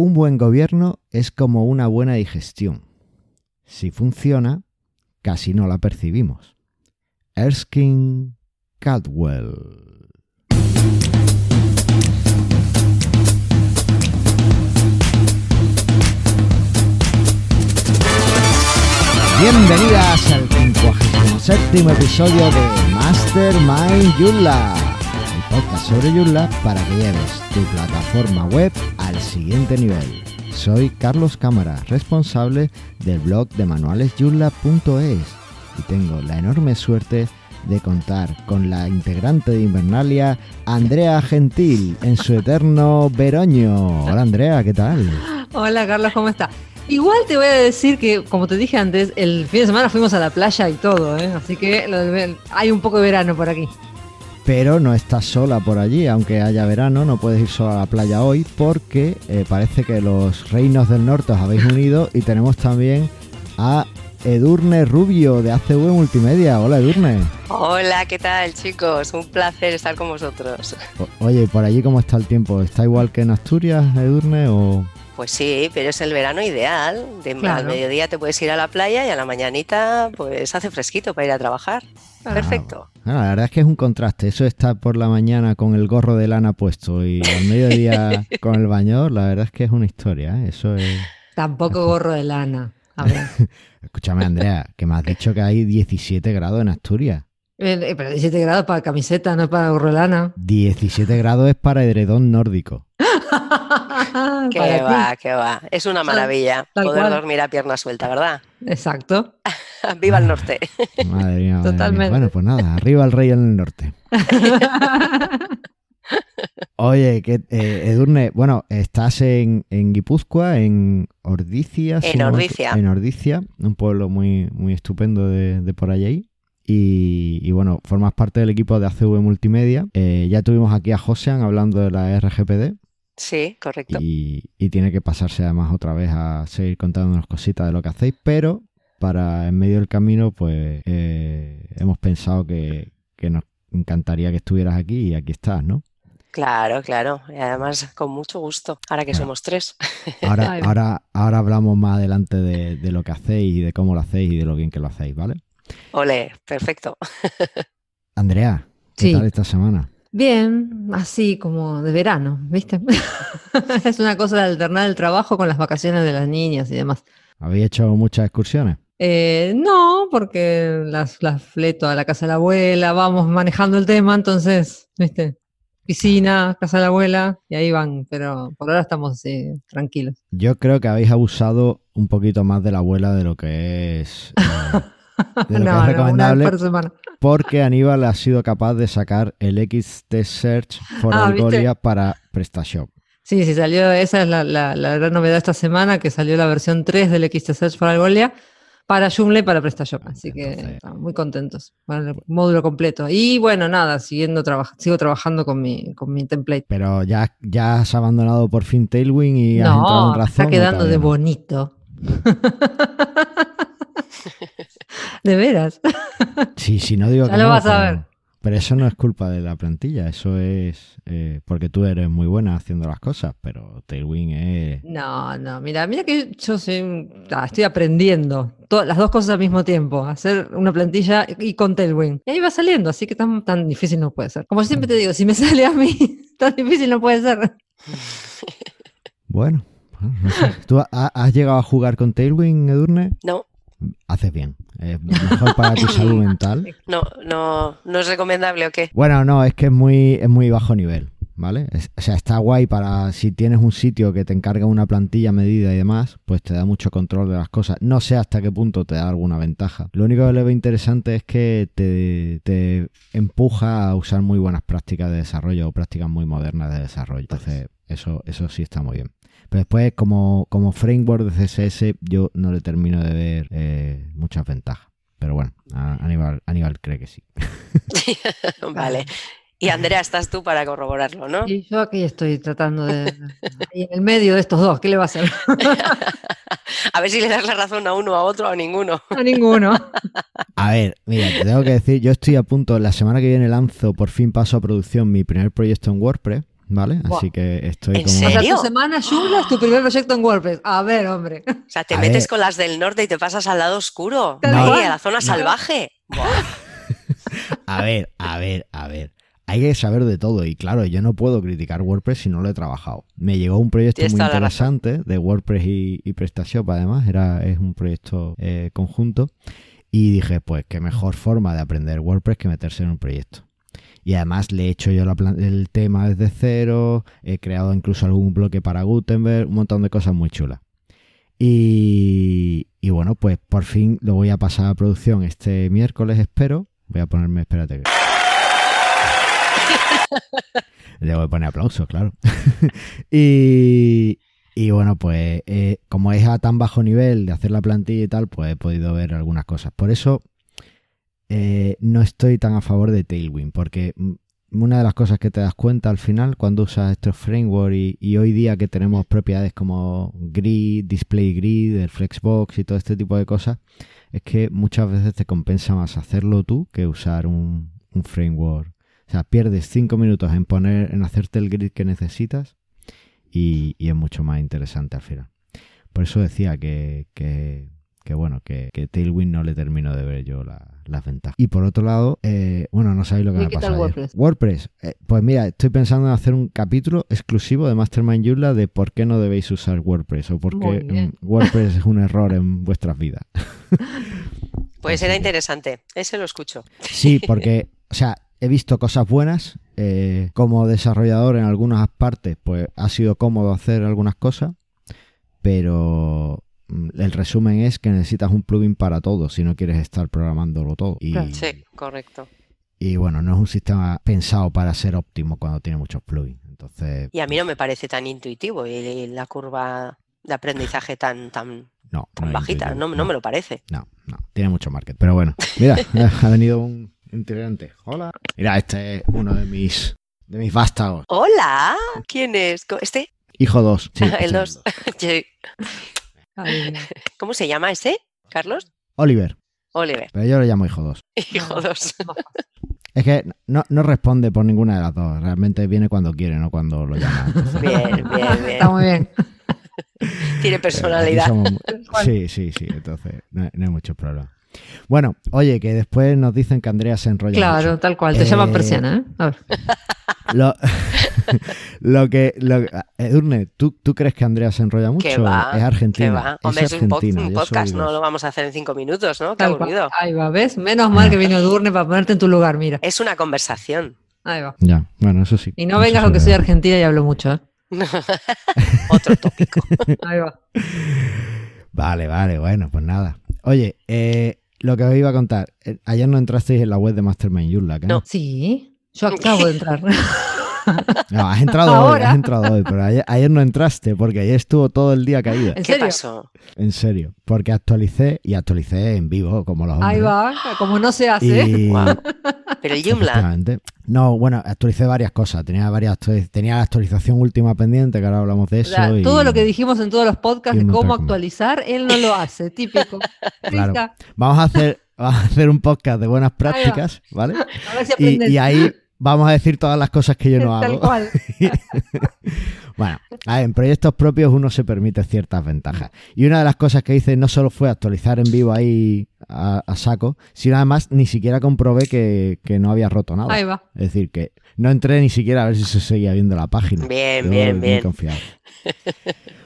Un buen gobierno es como una buena digestión. Si funciona, casi no la percibimos. Erskine Caldwell. Bienvenidas al 57 episodio de Mastermind el sobre Joomla para que lleves tu plataforma web al siguiente nivel. Soy Carlos Cámara, responsable del blog de manualesjoomla.es y tengo la enorme suerte de contar con la integrante de Invernalia, Andrea Gentil, en su eterno Veroño. Hola Andrea, ¿qué tal? Hola Carlos, ¿cómo estás? Igual te voy a decir que, como te dije antes, el fin de semana fuimos a la playa y todo, ¿eh? así que hay un poco de verano por aquí. Pero no estás sola por allí, aunque haya verano, no puedes ir sola a la playa hoy porque eh, parece que los reinos del norte os habéis unido y tenemos también a Edurne Rubio de ACV Multimedia. Hola Edurne. Hola, ¿qué tal chicos? Un placer estar con vosotros. oye, ¿por allí cómo está el tiempo? ¿Está igual que en Asturias, Edurne? O... Pues sí, pero es el verano ideal. De, Al mediodía te puedes ir a la playa y a la mañanita pues hace fresquito para ir a trabajar. Perfecto. La verdad es que es un contraste. Eso está por la mañana con el gorro de lana puesto y al mediodía con el bañador. La verdad es que es una historia. ¿eh? Eso es... Tampoco gorro de lana. A ver. Escúchame, Andrea, que me has dicho que hay 17 grados en Asturias. Eh, pero 17 grados para camiseta, no para gorro de lana. 17 grados es para edredón nórdico. qué va, qué va. Es una maravilla poder dormir a pierna suelta, ¿verdad? Edurne Viva el norte. Madre mía, Totalmente. Bueno, pues nada, arriba el rey en el norte. Oye, que, eh, Edurne, bueno, estás en, en Guipúzcoa, en Ordicia. En Ordicia. en Ordicia, un pueblo muy, muy estupendo de, por allí. Y, bueno, formas parte del equipo de ACV Multimedia. Eh, ya tuvimos aquí a Josean hablando de la RGPD. Sí, correcto. Y, tiene que pasarse además otra vez a seguir contándonos cositas de lo que hacéis, pero para en medio del camino, pues eh, hemos pensado que, nos encantaría que estuvieras aquí y aquí estás, ¿no? Claro, claro. Y además con mucho gusto, ahora que somos tres. Ahora, ahora, ahora hablamos más adelante de, lo que hacéis y de cómo lo hacéis y de lo bien que lo hacéis, ¿vale? Ole, perfecto. Andrea, ¿qué tal esta semana? Bien, así como de verano, ¿viste? es una cosa de alternar el trabajo con las vacaciones de las niñas y demás. ¿Habéis hecho muchas excursiones? Eh, no, porque las, las fleto a la casa de la abuela, vamos manejando el tema, entonces, ¿viste? Piscina, casa de la abuela, y ahí van, pero por ahora estamos así, tranquilos. Yo creo que habéis abusado un poquito más de la abuela de lo que es... Eh, de lo que es recomendable. porque Aníbal ha sido capaz de sacar el XT Search for ah, Algolia para PrestaShop. Sí, sí, salió, esa es la, la, gran novedad esta semana, que salió la versión 3 del XT Search for Algolia para Joomla y para PrestaShop. Así que estamos muy contentos con el módulo completo. Y bueno, nada, siguiendo sigo trabajando con mi, con mi template. Pero ya, ya has abandonado por fin Tailwind y has entrado en razón. Está quedando de bonito. de veras. Sí, sí, no digo ya lo vas a ver. Pero eso no es culpa de la plantilla, eso es eh, porque tú eres muy buena haciendo las cosas, pero Tailwind es... No, no, mira, mira que yo ah, estoy aprendiendo todas las dos cosas al mismo tiempo, hacer una plantilla y con Tailwind. Y ahí va saliendo, así que tan, tan difícil no puede ser. Como siempre te digo, si me sale a mí, tan difícil no puede ser. Bueno, ¿tú has llegado a jugar con Tailwind, Edurne? No. Haces bien. Es mejor para tu salud mental. No, no, no es recomendable o qué. Bueno, no, es que es muy, es muy bajo nivel, ¿vale? o sea, está guay para si tienes un sitio que te encarga una plantilla medida y demás, pues te da mucho control de las cosas. No sé hasta qué punto te da alguna ventaja. Lo único que le veo interesante es que te, te empuja a usar muy buenas prácticas de desarrollo o prácticas muy modernas de desarrollo. Entonces, eso, eso sí está muy bien. Pero después, como, como framework de CSS, yo no le termino de ver eh, muchas ventajas. Pero bueno, Aníbal, Aníbal cree que sí. vale. Y Andrea, estás tú para corroborarlo, ¿no? Y yo aquí estoy tratando de. en el medio de estos dos, ¿qué le va a hacer? a ver si le das la razón a uno, a otro o a ninguno. A ninguno. A ver, mira, te tengo que decir, yo estoy a punto, la semana que viene lanzo, por fin paso a producción mi primer proyecto en WordPress ¿vale? Así que estoy ¿En como... serio? O sea, tu semana Joomla es tu primer proyecto en WordPress. A ver, hombre. O sea, te A metes ver. con las del norte y te pasas al lado oscuro. Ahí, a la zona salvaje. A ver, a ver, a ver. Hay que saber de todo y claro, yo no puedo criticar WordPress si no lo he trabajado. Me llegó un proyecto muy interesante de WordPress y, y PrestaShop además, era, es un proyecto eh, conjunto y dije, pues qué mejor forma de aprender WordPress que meterse en un proyecto. Y además le he hecho yo la el tema desde cero, he creado incluso algún bloque para Gutenberg, un montón de cosas muy chulas. Y, y bueno, pues por fin lo voy a pasar a producción este miércoles, espero. Voy a ponerme, espérate. que- Le voy a poner aplausos, claro. y, y bueno, pues eh, como es a tan bajo nivel de hacer la plantilla y tal, pues he podido ver algunas cosas. Por eso eh, no estoy tan a favor de Tailwind, porque una de las cosas que te das cuenta al final cuando usas estos frameworks y, hoy día que tenemos propiedades como Grid, Display Grid, el Flexbox y todo este tipo de cosas, es que muchas veces te compensa más hacerlo tú que usar un, framework. O sea, pierdes cinco minutos en poner, en hacerte el grid que necesitas y, es mucho más interesante al final. Por eso decía que, que bueno, que, que Tailwind no le termino de ver yo la- las ventajas. Y por otro lado, eh, bueno, no sabéis lo que ¿Y me ha qué tal pasado. ayer. WordPress? WordPress, eh, pues mira, estoy pensando en hacer un capítulo exclusivo de Mastermind Joomla de por qué no debéis usar WordPress o por qué mm, WordPress es un error en vuestras vidas. Pues era interesante. Ese lo escucho. Sí, porque, o sea, he visto cosas buenas. eh, como desarrollador en algunas partes, pues ha sido cómodo hacer algunas cosas, pero Mm, el resumen es que necesitas un plugin para todo si no quieres estar programándolo todo. Y, sí, correcto. Y bueno, no es un sistema pensado para ser óptimo cuando tiene muchos plugins. Entonces, y a mí no pues me parece tan intuitivo y la curva de aprendizaje tan, tan, no, tan no bajita. No, me lo parece. No, no, tiene mucho market. Pero bueno, mira, ha venido un integrante. Hola. Mira, este es uno de mis, de mis vástagos. Hola, ¿quién es? ¿Este? Hijo 2. Sí, el este 2. Ay. ¿Cómo se llama ese? ¿Carlos? Oliver, Oliver. pero yo lo llamo hijo 2. Hijo No. 2. Es que no, no responde por ninguna de las dos. Realmente viene cuando quiere, no cuando lo llama. Entonces, Bien, bien, bien. Está muy bien. Tiene personalidad. somos Sí, sí, sí. Entonces, no, hay- no hay mucho problema. Bueno, oye, que después nos dicen que Andrea se enrolla Claro, mucho. tal cual. Te Eh, llaman persiana, ¿eh? A ver. Lo, lo que... Lo, Edurne, ¿tú, ¿tú crees que Andrea se enrolla mucho? Que va, es argentina. que va. Hombre, es, es un, argentina. podcast, no lo vamos a hacer en cinco minutos, ¿no? Qué Tal cual. aburrido. Ahí va, ¿ves? Menos mal que vino Durne para ponerte en tu lugar, mira. Es una conversación. Ahí va. Ya, bueno, eso sí. Y no vengas con que soy argentina y hablo mucho, ¿eh? Otro tópico. Ahí va. Vale, vale, bueno, pues nada. Oye, eh, lo que os iba a contar. eh, ayer no entrasteis en la web de Mastermind ¿que no? No. Sí, yo acabo de entrar. No, has entrado hoy, has entrado hoy, pero ayer, ayer no entraste porque ayer estuvo todo el día caída. ¿En ¿Qué serio? pasó? En serio, porque actualicé y actualicé en vivo, como los hombres. Ahí va, como no se hace. Y. Pero el Joomla. No, bueno, actualicé varias cosas. Tenía varias actualiz- tenía la actualización última pendiente, que ahora hablamos de O eso. sea, y- todo lo que dijimos en todos los podcasts de cómo actualizar, él no lo hace, típico. Claro. Vamos a hacer, vamos a hacer un podcast de buenas prácticas, ¿vale? A ver si Y, aprendes. y ahí vamos a decir todas las cosas que yo no Tal hago. cual. Bueno, a ver, en proyectos propios uno se permite ciertas ventajas. Y una de las cosas que hice no solo fue actualizar en vivo ahí a, a saco, sino además ni siquiera comprobé que, que no había roto nada. Ahí va. Es decir, que no entré ni siquiera a ver si se seguía viendo la página. Bien, Yo bien, bien. confiado.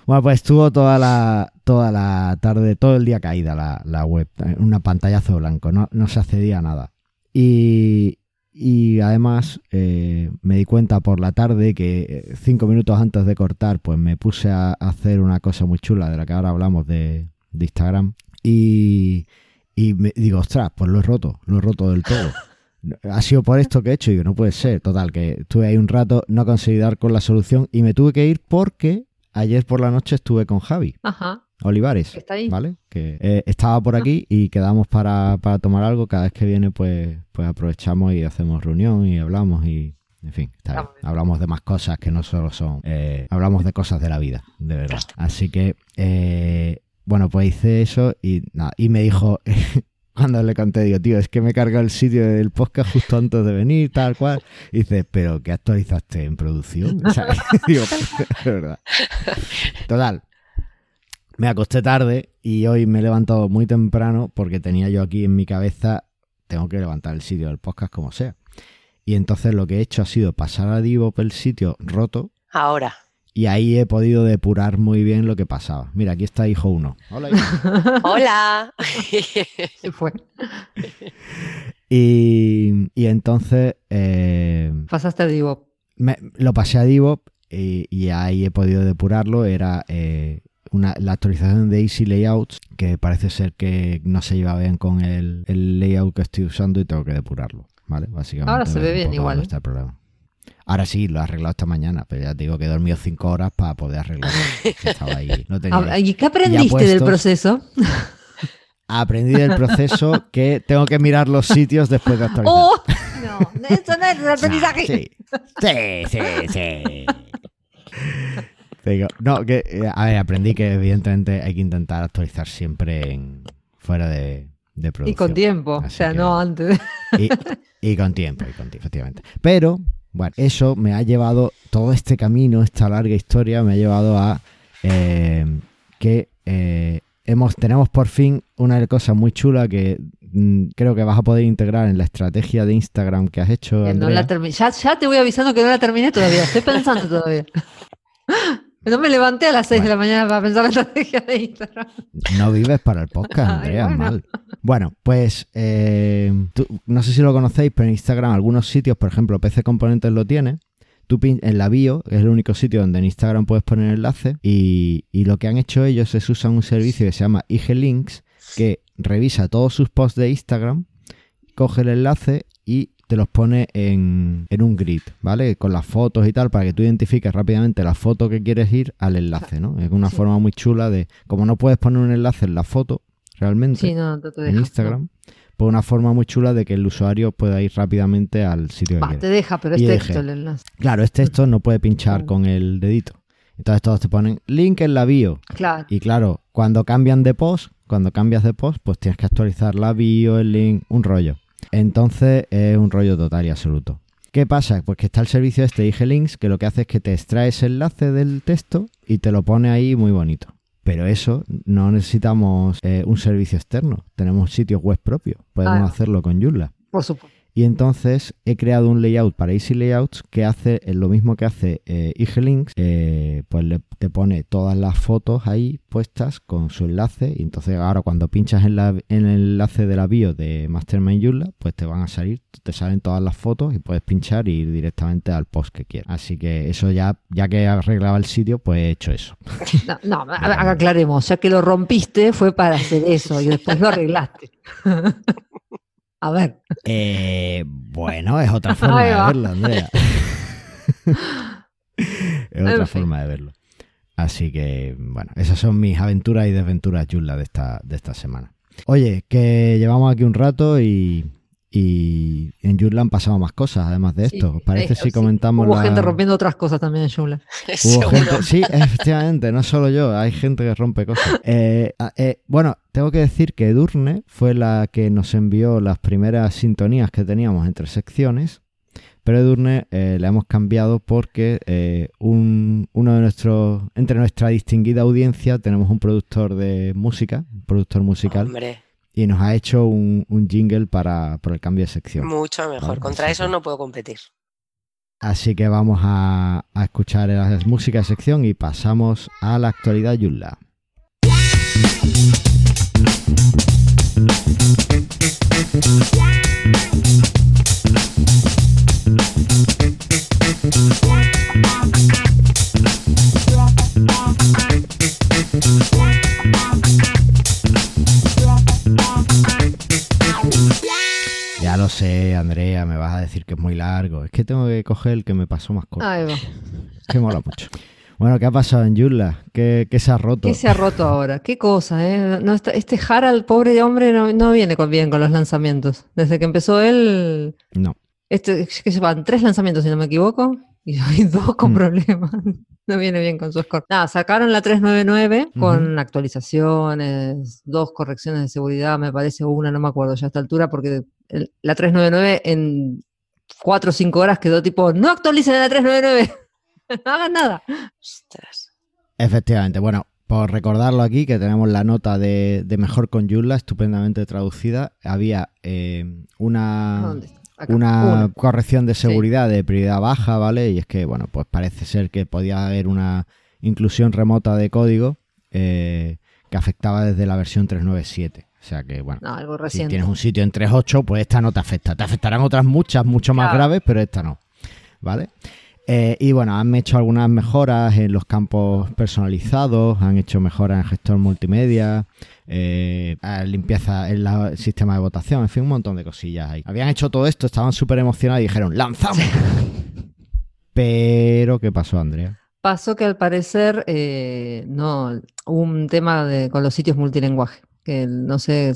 Bueno, pues estuvo toda la, toda la tarde, todo el día caída la, la web, una pantallazo blanco, no, no se accedía a nada. Y, y además eh, me di cuenta por la tarde que eh, cinco minutos antes de cortar, pues me puse a hacer una cosa muy chula de la que ahora hablamos de, Instagram. Y, y me digo, ostras, pues lo he roto, lo he roto del todo. Ha sido por esto que he hecho y no puede ser. Total, que estuve ahí un rato, no conseguí dar con la solución y me tuve que ir porque ayer por la noche estuve con Javi Ajá. Olivares. Está ahí. ¿Vale? Que eh, estaba por aquí y quedamos para, para tomar algo. Cada vez que viene, pues, pues aprovechamos y hacemos reunión y hablamos y. En fin, está bien. hablamos de más cosas que no solo son. eh, hablamos de cosas de la vida, de verdad. Así que, eh, bueno, pues hice eso y nada. Y me dijo, cuando le conté, digo, tío, es que me carga el sitio del podcast justo antes de venir, tal cual. Y dice, pero ¿qué actualizaste en producción? digo, es verdad. Total. Me acosté tarde y hoy me he levantado muy temprano porque tenía yo aquí en mi cabeza, tengo que levantar el sitio del podcast como sea. Y entonces lo que he hecho ha sido pasar a Divo el sitio roto. Ahora. Y ahí he podido depurar muy bien lo que pasaba. Mira, aquí está hijo uno. Hola. Hola. Se fue. Y, entonces... Eh, Pasaste a Divo. lo pasé a Divo y, ahí he podido depurarlo. Era eh, una, la actualización de Easy Layouts, que parece ser que no se lleva bien con el, el layout que estoy usando y tengo que depurarlo. ¿Vale? Básicamente. Ahora se ve bien igual. Está el problema. Ahora sí, lo he arreglado esta mañana, pero ya te digo que he dormido cinco horas para poder arreglarlo. ¿Y qué aprendiste del proceso? Aprendí del proceso que tengo que mirar los sitios después de actualizar. ¡Oh! No, eso no es el aprendizaje. sí, sí, sí. No, que, eh, a ver, aprendí que evidentemente hay que intentar actualizar siempre en, fuera de, de producción. Y con tiempo, o sea, no antes. Y, y, con tiempo, y con tiempo, efectivamente. Pero bueno, eso me ha llevado, todo este camino, esta larga historia, me ha llevado a eh, que eh, hemos, tenemos por fin una cosa muy chula que mm, creo que vas a poder integrar en la estrategia de Instagram que has hecho. ya, ya, te voy avisando que no la terminé todavía, estoy pensando todavía. No me levanté a las 6 de la mañana para pensar la estrategia de Instagram. No vives para el podcast, Andrea, bueno. mal. Bueno, pues eh, no sé si lo conocéis, pero en Instagram algunos sitios, por ejemplo, PC Componentes lo tiene. Tú en la bio es el único sitio donde en Instagram puedes poner enlace y, y lo que han hecho ellos es usar un servicio que se llama IG Links que revisa todos sus posts de Instagram, coge el enlace y te los pone en, un grid, ¿vale? Con las fotos y tal, para que tú identifiques rápidamente la foto que quieres ir al enlace, ¿no? Es una forma muy chula de, como no puedes poner un enlace en la foto, realmente, en Instagram, pues una forma muy chula de que el usuario pueda ir rápidamente al sitio que te deja, pero es texto el enlace. Claro, es texto, no puede pinchar con el dedito. Entonces todos te ponen link en la bio. Claro. Y claro, cuando cambian de post, cuando cambias de post, pues tienes que actualizar la bio, el link, un rollo. Entonces es un rollo total y absoluto. ¿Qué pasa? Pues que está el servicio este IG Links que lo que hace es que te extrae ese enlace del texto y te lo pone ahí muy bonito. Pero eso no necesitamos eh, un servicio externo. Tenemos sitios web propios. Podemos ah. hacerlo con Joomla. Por supuesto. Y entonces he creado un layout para Easy Layouts que hace lo mismo que hace eh, IG eh, pues le, te pone todas las fotos ahí puestas con su enlace. Y entonces ahora cuando pinchas en, el enlace de la bio de Mastermind Joomla, pues te van a salir, te salen todas las fotos y puedes pinchar e ir directamente al post que quieras. Así que eso ya, ya que arreglaba el sitio, pues he hecho eso. No, no aclaremos, ya que lo rompiste fue para hacer eso y después lo arreglaste. A ver. Eh, bueno, es otra forma de verlo, Andrea. es otra forma de verlo. Así que, bueno, esas son mis aventuras y desventuras Yula de esta, de esta semana. Oye, que llevamos aquí un rato y, y en Joomla han pasado más cosas, además de esto. parece si comentamos. Hubo gente rompiendo otras cosas también en Joomla. sí, efectivamente, no solo yo, hay gente que rompe cosas. Eh, ah, eh, bueno, tengo que decir que Edurne fue la que nos envió las primeras sintonías que teníamos entre secciones. Pero Edurne eh, le hemos cambiado porque un, uno de nuestros, entre nuestra distinguida audiencia, tenemos un productor de música, un productor musical. Hombre y nos ha hecho un, jingle para, por el cambio de sección. Mucho mejor, contra eso no puedo competir. Así que vamos a, a escuchar la música de sección y pasamos a la actualidad Yulla. Lo sé, Andrea, me vas a decir que es muy largo. Es que tengo que coger el que me pasó más corto. Ahí va. Que mola mucho. Bueno, ¿qué ha pasado en Yula? ¿Qué, ¿Qué, se ha roto? ¿Qué se ha roto ahora? ¿Qué cosa? Eh? No, este Harald, pobre hombre, no, viene con, bien con los lanzamientos. Desde que empezó él... No. Este, que se van tres lanzamientos, si no me equivoco, y hay dos con mm. problemas. No viene bien con su score. Nada, sacaron la 399 con actualizaciones, dos correcciones de seguridad, me parece, una, no me acuerdo ya a esta altura, porque la 399 en 4 o 5 horas quedó tipo, no actualicen la 399, no hagan nada. Efectivamente, bueno, por recordarlo aquí, que tenemos la nota de, Mejor con Joomla, estupendamente traducida, había eh, una una corrección de seguridad de prioridad baja, ¿vale? Y es que, bueno, pues parece ser que podía haber una inclusión remota de código eh, que afectaba desde la versión 397. O sea que, bueno, si tienes un sitio en 3.8, pues esta no te afecta. Te afectarán otras muchas, mucho más graves, pero esta no. ¿Vale? Eh, y bueno, han hecho algunas mejoras en los campos personalizados, han hecho mejoras en el gestor multimedia, eh, limpieza en el sistema de votación, en fin, un montón de cosillas ahí. Habían hecho todo esto, estaban súper emocionados y dijeron, ¡lanzamos! Pero, ¿qué pasó, Andrea? Pasó que al parecer eh, no hubo un tema de, con los sitios multilingüe que no sé,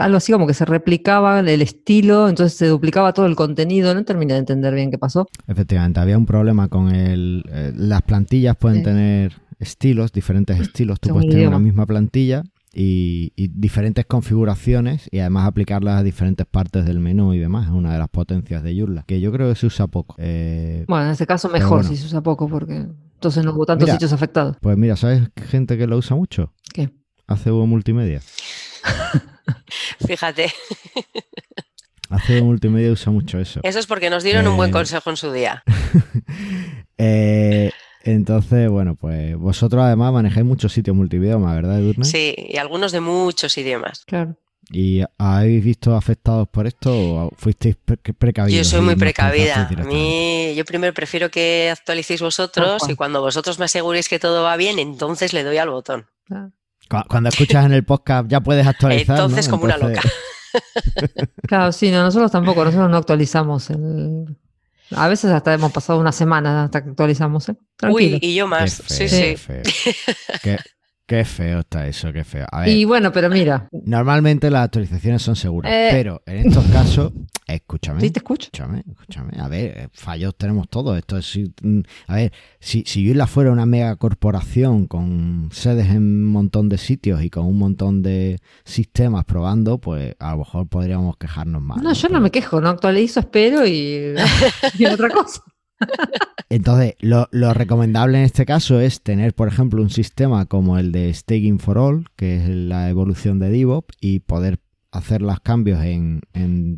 algo así como que se replicaba el estilo, entonces se duplicaba todo el contenido, no terminé de entender bien qué pasó. Efectivamente, había un problema con el... Eh, las plantillas pueden tener estilos, diferentes estilos, tú puedes tener una misma plantilla y, diferentes configuraciones y además aplicarlas a diferentes partes del menú y demás, es una de las potencias de Joomla, que yo creo que se usa poco. Eh, bueno, en ese caso mejor si se usa poco porque entonces no hubo tantos sitios afectados. Pues mira, ¿sabes gente que lo usa mucho? ¿Qué? Hace Multimedia. Fíjate. Hace Multimedia usa mucho eso. Eso es porque nos dieron un buen eh, consejo en su día. Eh, entonces, bueno, pues vosotros además manejáis muchos sitios multidioma, ¿verdad, Edurne? Sí, y algunos de muchos idiomas. Claro. ¿Y habéis visto afectados por esto o fuisteis precavidos? Yo soy muy precavida. A mí, yo primero prefiero que actualicéis vosotros y cuando vosotros me aseguréis que todo va bien, entonces le doy al botón. Claro. Cuando escuchas en el podcast ya puedes actualizar. Entonces, como una loca. claro, sí, no, nosotros tampoco, nosotros no actualizamos. El... A veces hasta hemos pasado una semana hasta que actualizamos. ¿eh? Uy, y yo más. sí, sí. Qué feo está eso, qué feo. y bueno, pero mira. Normalmente las actualizaciones son seguras, eh, pero en estos casos, escúchame. ¿Sí te escucho? Escúchame, escúchame. A ver, fallos tenemos todos. Esto es, mm, a ver, si, si la fuera una mega corporación con sedes en un montón de sitios y con un montón de sistemas probando, pues a lo mejor podríamos quejarnos más. No, yo no me quejo, no actualizo, espero y, y otra cosa. Entonces, lo, recomendable en este caso es tener, por ejemplo, un sistema como el de Staking for All, que es la evolución de DevOps, y poder hacer los cambios en,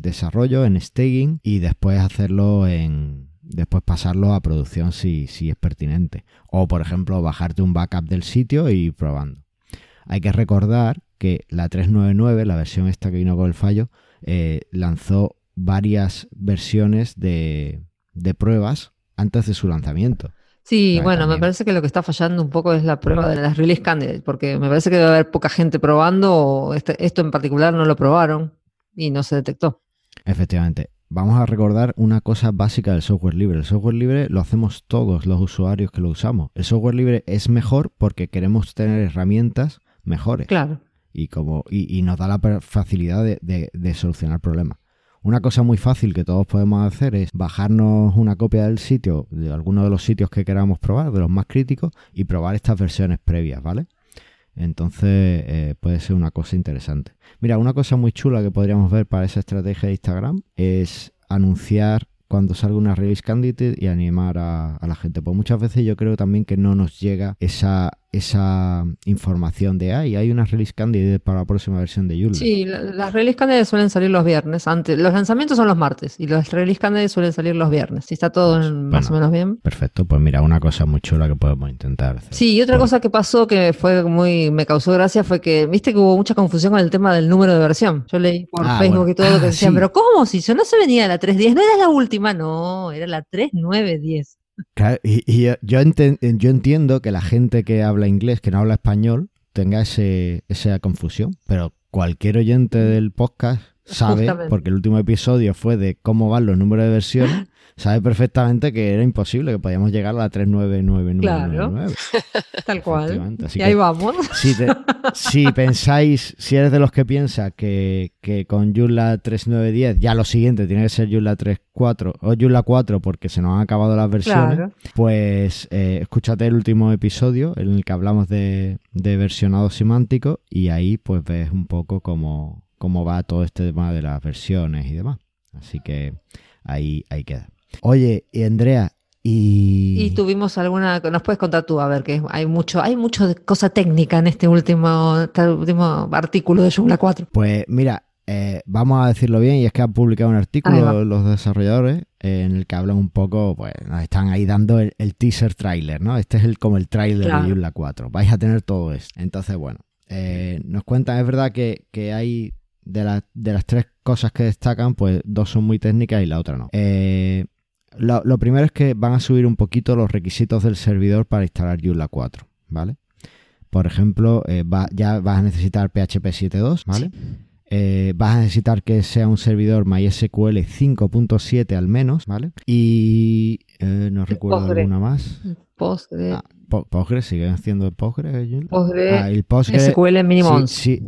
desarrollo, en staking, y después hacerlo en. Después pasarlo a producción si, es pertinente. O, por ejemplo, bajarte un backup del sitio y ir probando. Hay que recordar que la 399, la versión esta que vino con el fallo, eh, lanzó varias versiones de, de pruebas antes de su lanzamiento. Sí, bueno, me parece que lo que está fallando un poco es la prueba de las release candidates, porque me parece que debe haber poca gente probando, o este, esto en particular no lo probaron y no se detectó. Efectivamente. Vamos a recordar una cosa básica del software libre. El software libre lo hacemos todos los usuarios que lo usamos. El software libre es mejor porque queremos tener herramientas mejores. Claro. Y, como, y, nos da la facilidad de, de solucionar problemas. Una cosa muy fácil que todos podemos hacer es bajarnos una copia del sitio, de alguno de los sitios que queramos probar, de los más críticos, y probar estas versiones previas, ¿vale? Entonces eh, puede ser una cosa interesante. Mira, una cosa muy chula que podríamos ver para esa estrategia de Instagram es anunciar cuando salga una release candidate y animar a, a la gente. Pues muchas veces yo creo también que no nos llega esa esa información de, ay, hay una release candidate para la próxima versión de Joomla. Sí, las release candidates suelen salir los viernes. Antes, los lanzamientos son los martes y los release candidates suelen salir los viernes. Si está todo pues, más o menos bien. Perfecto, pues mira, una cosa muy chula que podemos intentar hacer. Sí, y otra cosa que pasó que fue muy, me causó gracia fue que, viste que hubo mucha confusión con el tema del número de versión. Yo leí por ah, Facebook y todo lo que ah, decían, pero ¿cómo? Si yo no se venía la 310, no era la última, no, era la 3910 y, yo, yo, entiendo que la gente que habla inglés, que no habla español, tenga ese, esa confusión, pero cualquier oyente del podcast sabe, porque el último episodio fue de cómo van los números de versiones, sabe perfectamente que era imposible, que podíamos llegar a la 399999. Claro, tal cual. y ahí vamos. Si, pensáis, si eres de los que piensa que, con Joomla 3910 ya lo siguiente tiene que ser Joomla 3.4 o Joomla 4 porque se nos han acabado las versiones, pues eh, escúchate el último episodio en el que hablamos de, de versionado semántico y ahí pues ves un poco cómo, cómo va todo este tema de las versiones y demás. Así que ahí, ahí queda. Oye, y Andrea, y... y... tuvimos alguna, nos puedes contar tú, a ver, que hay mucho, hay mucho de cosa técnica en este último, este último artículo de Joomla 4. Pues mira, eh, vamos a decirlo bien, y es que han publicado un artículo los desarrolladores eh, en el que hablan un poco, pues nos están ahí dando el, teaser trailer, ¿no? Este es el como el trailer de Joomla 4. Vais a tener todo esto. Entonces, bueno, eh, nos cuentan, es verdad que, que hay de, de, las tres cosas que destacan, pues dos son muy técnicas y la otra no. Eh, lo, primero es que van a subir un poquito los requisitos del servidor para instalar Joomla 4, ¿vale? Por ejemplo, eh, ya vas a necesitar PHP 7.2, ¿vale? Eh, vas a necesitar que sea un servidor MySQL 5.7 al menos, ¿vale? Y no recuerdo alguna más. Postgre. Ah, Postgre, sigue haciendo el Postgre. Postgre, ah, el Postgre SQL mínimo. sí,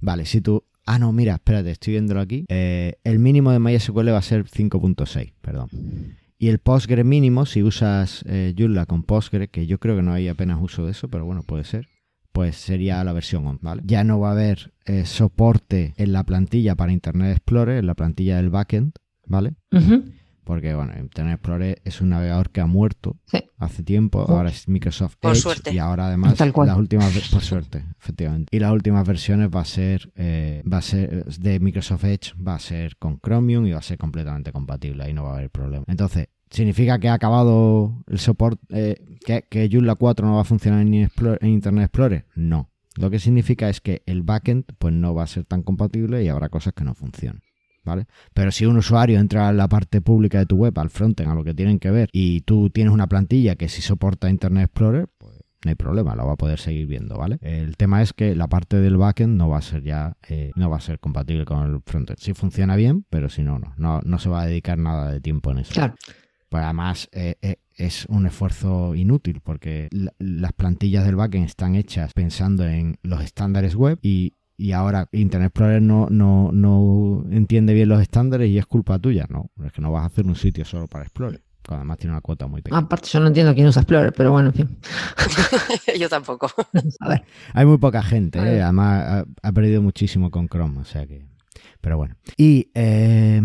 Vale, si tú Ah, no, mira, espérate, estoy viéndolo aquí. Eh, el mínimo de MySQL va a ser 5.6, perdón. Y el Postgre mínimo, si usas eh, Joomla con Postgre, que yo creo que no hay apenas uso de eso, pero bueno, puede ser, pues sería la versión on, ¿vale? Ya no va a haber eh, soporte en la plantilla para Internet Explorer, en la plantilla del backend, ¿vale? Porque bueno, Internet Explorer es un navegador que ha muerto hace tiempo, ahora es Microsoft Edge y ahora además las últimas por suerte, efectivamente. Y las últimas versiones va a ser eh, va a ser de Microsoft Edge va a ser con Chromium y va a ser completamente compatible, ahí no va a haber problema. Entonces, ¿Significa que ha acabado el soporte, eh, que, que Joomla 4 no va a funcionar en, en, Internet Explorer? No. Lo que significa es que el backend pues no va a ser tan compatible y habrá cosas que no funcionen. Pero si un usuario entra a la parte pública de tu web, al frontend, a lo que tienen que ver, y tú tienes una plantilla que sí soporta Internet Explorer, pues no hay problema, lo va a poder seguir viendo, ¿vale? El tema es que la parte del backend no va a ser ya, eh, no va a ser compatible con el frontend. Sí funciona bien, pero si no, no, no, se va a dedicar nada de tiempo en eso. Claro. Pues además eh, eh, es un esfuerzo inútil porque las plantillas del backend están hechas pensando en los estándares web y y ahora Internet Explorer no, no, no entiende bien los estándares y es culpa tuya. No, es que no vas a hacer un sitio solo para Explorer. Además tiene una cuota muy pequeña. Aparte, yo no entiendo quién usa Explorer, pero bueno, en fin. yo tampoco. a ver. Hay muy poca gente, ¿eh? además ha, perdido muchísimo con Chrome, o sea que. Pero bueno. Y eh,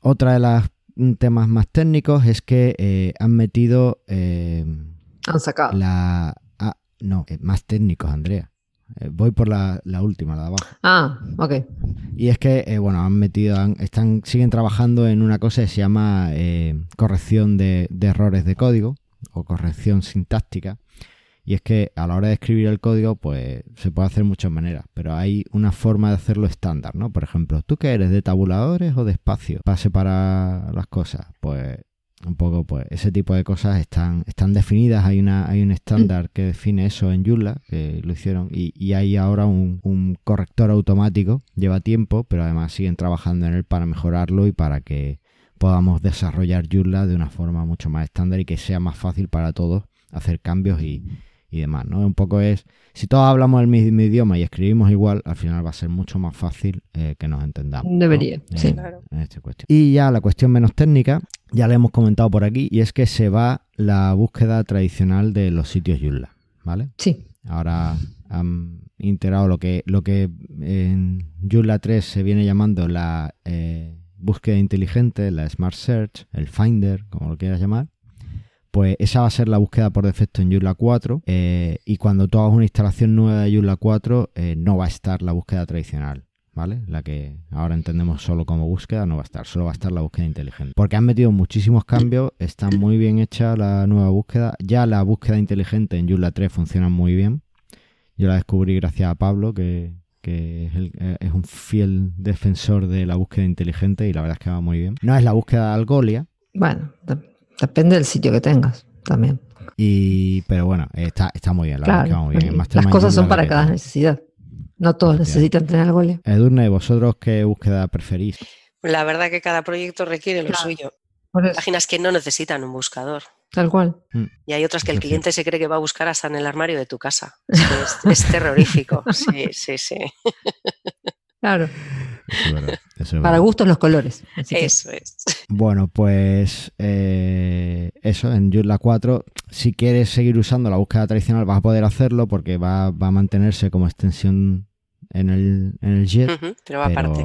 otra de los temas más técnicos es que eh, han metido. han sacado. La. Ah, no, más técnicos, Andrea. Eh, voy por la, última, la de abajo. Ah, ok. Y es que, eh, bueno, han metido, están, siguen trabajando en una cosa que se llama eh, corrección de, errores de código o corrección sintáctica. Y es que a la hora de escribir el código, pues se puede hacer de muchas maneras, pero hay una forma de hacerlo estándar, ¿no? Por ejemplo, ¿tú qué eres? ¿De tabuladores o de espacio? Para separar las cosas. Pues un poco pues ese tipo de cosas están están definidas. Hay una hay un estándar que define eso en Joomla que lo hicieron y, y hay ahora un, un, corrector automático. Lleva tiempo pero además siguen trabajando en él para mejorarlo y para que podamos desarrollar Joomla de una forma mucho más estándar y que sea más fácil para todos hacer cambios y, y demás, ¿no? Un poco es, si todos hablamos el mismo idioma y escribimos igual, al final va a ser mucho más fácil eh, que nos entendamos. Debería, sí. Claro. cuestión. Y ya la cuestión menos técnica, ya la hemos comentado por aquí, y es que se va la búsqueda tradicional de los sitios Joomla, ¿vale? Sí. Ahora han integrado lo que, lo que en Joomla 3 se viene llamando la eh, búsqueda inteligente, la Smart Search, el Finder, como lo quieras llamar pues esa va a ser la búsqueda por defecto en Joomla 4 eh, y cuando tú hagas una instalación nueva de Joomla 4 eh, no va a estar la búsqueda tradicional. ¿Vale? La que ahora entendemos solo como búsqueda no va a estar, solo va a estar la búsqueda inteligente. Porque han metido muchísimos cambios, está muy bien hecha la nueva búsqueda. Ya la búsqueda inteligente en Joomla 3 funciona muy bien. Yo la descubrí gracias a Pablo, que, es, eh, es, un fiel defensor de la búsqueda inteligente y la verdad es que va muy bien. No es la búsqueda de Algolia. Bueno, Depende del sitio que tengas también. Y, pero bueno, está, está muy bien, la Las cosas son para cada necesidad. No todos necesitan tener Algolia. Edurne, ¿vosotros qué búsqueda preferís? La verdad que cada proyecto requiere lo suyo. Páginas que no necesitan un buscador. Tal cual. Mm. Y hay otras que el cliente se cree que va a buscar hasta en el armario de tu casa. Es, terrorífico. Sí, sí, sí. Claro. Para gustos los colores. eso es. Bueno, pues eh, eso, en Joomla 4, si quieres seguir usando la búsqueda tradicional vas a poder hacerlo porque va, a mantenerse como extensión en el, en el JET. pero va aparte.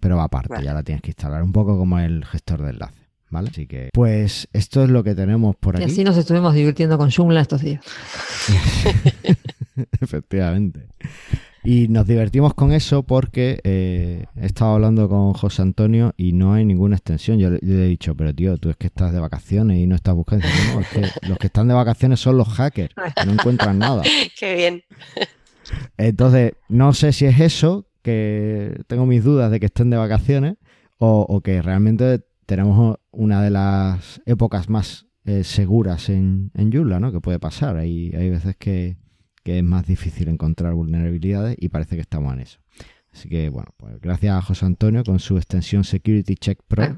Pero, va aparte, ya la tienes que instalar. Un poco como el gestor de enlace. ¿Vale? Así que, pues esto es lo que tenemos por aquí. Y así nos estuvimos divirtiendo con Joomla estos días. Efectivamente. Y nos divertimos con eso porque eh, he estado hablando con José Antonio y no hay ninguna extensión. Yo, le he dicho, pero tío, tú es que estás de vacaciones y no estás buscando. No, es que los que están de vacaciones son los hackers, que no encuentran nada. Qué bien. Entonces, no sé si es eso, que tengo mis dudas de que estén de vacaciones, o, que realmente tenemos una de las épocas más eh, seguras en, en Yula, ¿no? Que puede pasar. Hay, hay veces que, que es más difícil encontrar vulnerabilidades y parece que estamos en eso. Así que bueno, pues gracias a José Antonio con su extensión Security Check Pro.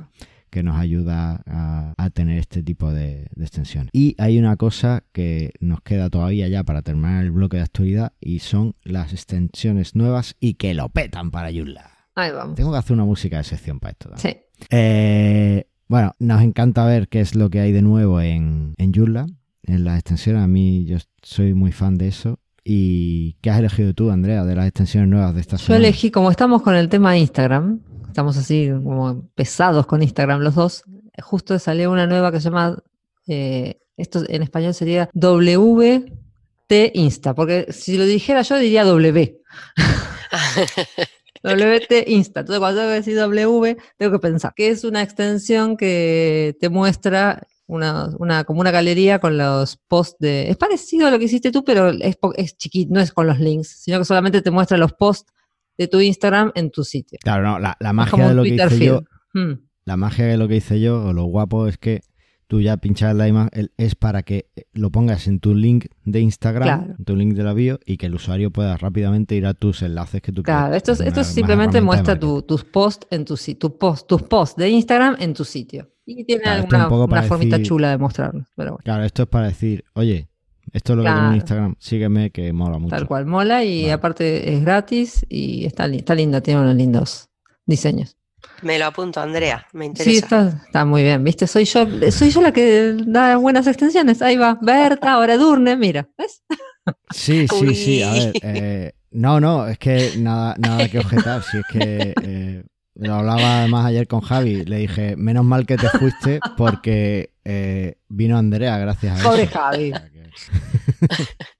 que nos ayuda a, tener este tipo de, extensiones. Y hay una cosa que nos queda todavía ya para terminar el bloque de actualidad y son las extensiones nuevas y que lo petan para Joomla. Ahí vamos. Tengo que hacer una música de sección para esto. Sí. Eh, bueno, nos encanta ver qué es lo que hay de nuevo en, en Joomla en las extensiones. A mí yo soy muy fan de eso. ¿Y qué has elegido tú, Andrea, de las extensiones nuevas de esta semana? Yo elegí, como estamos con el tema Instagram, estamos así como pesados con Instagram los dos, justo salió una nueva que se llama, eh, esto en español sería WT Insta, porque si lo dijera yo diría W. WT Insta. Entonces, cuando tengo que decir W, tengo que pensar que es una extensión que te muestra una, una, como una galería con los posts de... Es parecido a lo que hiciste tú, pero es, es chiquito, no es con los links, sino que solamente te muestra los posts de tu Instagram en tu sitio. Claro, no, la, magia de lo que hice yo... Hmm. La magia de lo que hice yo, o lo guapo, es que tú ya pinchas la imagen, es para que lo pongas en tu link de Instagram, en tu link de la bio, y que el usuario pueda rápidamente ir a tus enlaces que tú claro, Claro, esto, esto simplemente muestra tus posts en tu, tu post, tus posts de Instagram en tu sitio. Y tiene alguna una formita chula de mostrarlo. Claro, esto es para decir, oye, esto es lo que tengo en Instagram, sígueme que mola mucho. Tal cual, mola y aparte es gratis y está, está linda, tiene unos lindos diseños. Me lo apunto, Andrea, me interesa. Sí, está, muy bien, ¿viste? Soy yo, soy yo la que da buenas extensiones. Ahí va, Berta, ahora Durne, mira, ¿ves? Sí, sí, sí, a ver. Eh, no, no, es que nada, nada que objetar, si es que eh, lo hablaba además ayer con Javi. Le dije, menos mal que te fuiste porque eh, vino Andrea gracias a eso. Pobre Javi.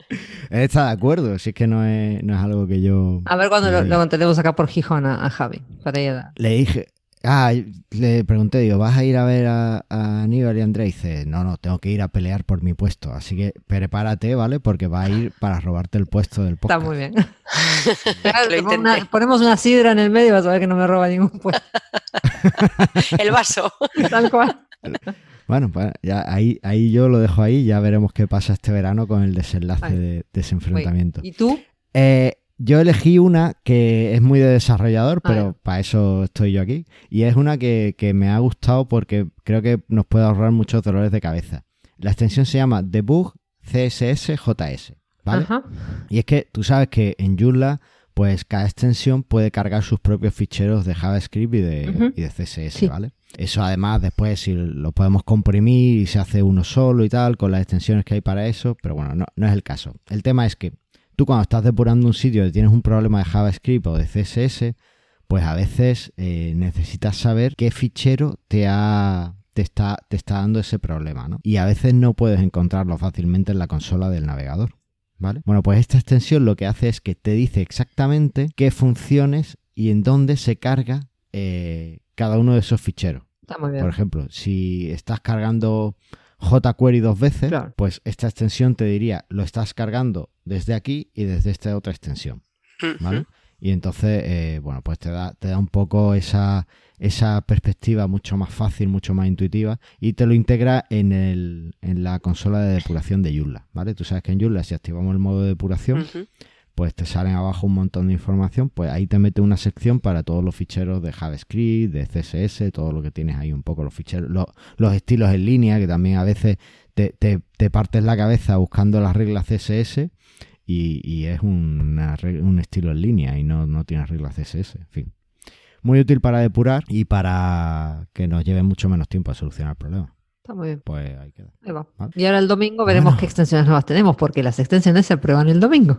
Él está de acuerdo, si es que no es, no es algo que yo... A ver cuando lo, lo, tenemos acá por Gijón a, Javi, para ella. Le dije, Ah, le pregunté, digo, ¿vas a ir a ver a, Aníbal y Andrea? Y dice, no, no, tengo que ir a pelear por mi puesto. Así que prepárate, ¿vale? Porque va a ir para robarte el puesto del podcast. Está muy bien. ponemos una sidra en el medio y vas a ver que no me roba ningún puesto. el vaso. Tal cual. Bueno, pues ya ahí, ahí yo lo dejo ahí, ya veremos qué pasa este verano con el desenlace de, ese enfrentamiento. ¿Y tú? Eh, yo elegí una que es muy de desarrollador, pero para eso estoy yo aquí. Y es una que, me ha gustado porque creo que nos puede ahorrar muchos dolores de cabeza. La extensión se llama Debug CSS JS, ¿vale? Y es que tú sabes que en Joomla, pues cada extensión puede cargar sus propios ficheros de JavaScript y de, y de CSS, ¿vale? Eso además después si lo podemos comprimir y se hace uno solo y tal, con las extensiones que hay para eso, pero bueno, no, no es el caso. El tema es que Tú cuando estás depurando un sitio y tienes un problema de JavaScript o de CSS, pues a veces eh, necesitas saber qué fichero te ha te está, te está dando ese problema, ¿no? Y a veces no puedes encontrarlo fácilmente en la consola del navegador, ¿vale? Bueno, pues esta extensión lo que hace es que te dice exactamente qué funciones y en dónde se carga eh, cada uno de esos ficheros. Está muy bien. Por ejemplo, si estás cargando jQuery dos veces, pues esta extensión te diría, lo estás cargando desde aquí y desde esta otra extensión. ¿Vale? Y entonces, eh, bueno, pues te da, te da un poco esa, esa perspectiva mucho más fácil, mucho más intuitiva y te lo integra en, el, en la consola de depuración de Joomla, ¿vale? Tú sabes que en Joomla si activamos el modo de depuración, pues te salen abajo un montón de información, pues ahí te mete una sección para todos los ficheros de JavaScript, de CSS, todo lo que tienes ahí un poco, los ficheros, los, estilos en línea, que también a veces te, te, partes la cabeza buscando las reglas CSS y, es un estilo en línea y no, no tiene reglas CSS, en fin. Muy útil para depurar y para que nos lleve mucho menos tiempo a solucionar el problema. Está muy bien. Pues ahí queda. Y ahora el domingo veremos qué extensiones nuevas tenemos, porque las extensiones se aprueban el domingo.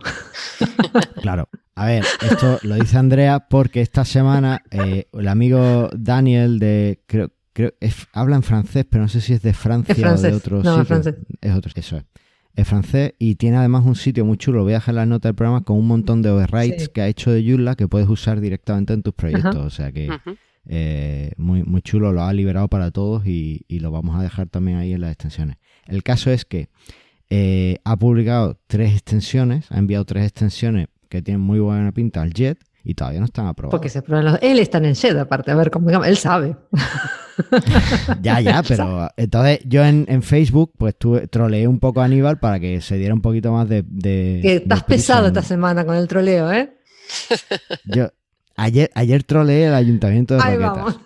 claro. A ver, esto lo dice Andrea porque esta semana eh, el amigo Daniel de creo, creo habla en francés, pero no sé si es de Francia o de otro no, Es francés. Es otro, eso es. Es francés y tiene además un sitio muy chulo, voy a dejar la nota del programa con un montón de overrides que ha hecho de Joomla que puedes usar directamente en tus proyectos. O sea que eh, muy, muy chulo, lo ha liberado para todos y, lo vamos a dejar también ahí en las extensiones. El caso es que eh, ha publicado tres extensiones, ha enviado tres extensiones que tienen muy buena pinta al Jet y todavía no están aprobadas. Porque se prueban Él está en Jet aparte, a ver cómo él sabe. ya, ya, pero entonces yo en, Facebook pues tuve, troleé un poco a Aníbal para que se diera un poquito más de... que estás pesado esta semana con el troleo, ¿eh? Yo, Ayer, ayer troleé el ayuntamiento de Roquetas. Vamos.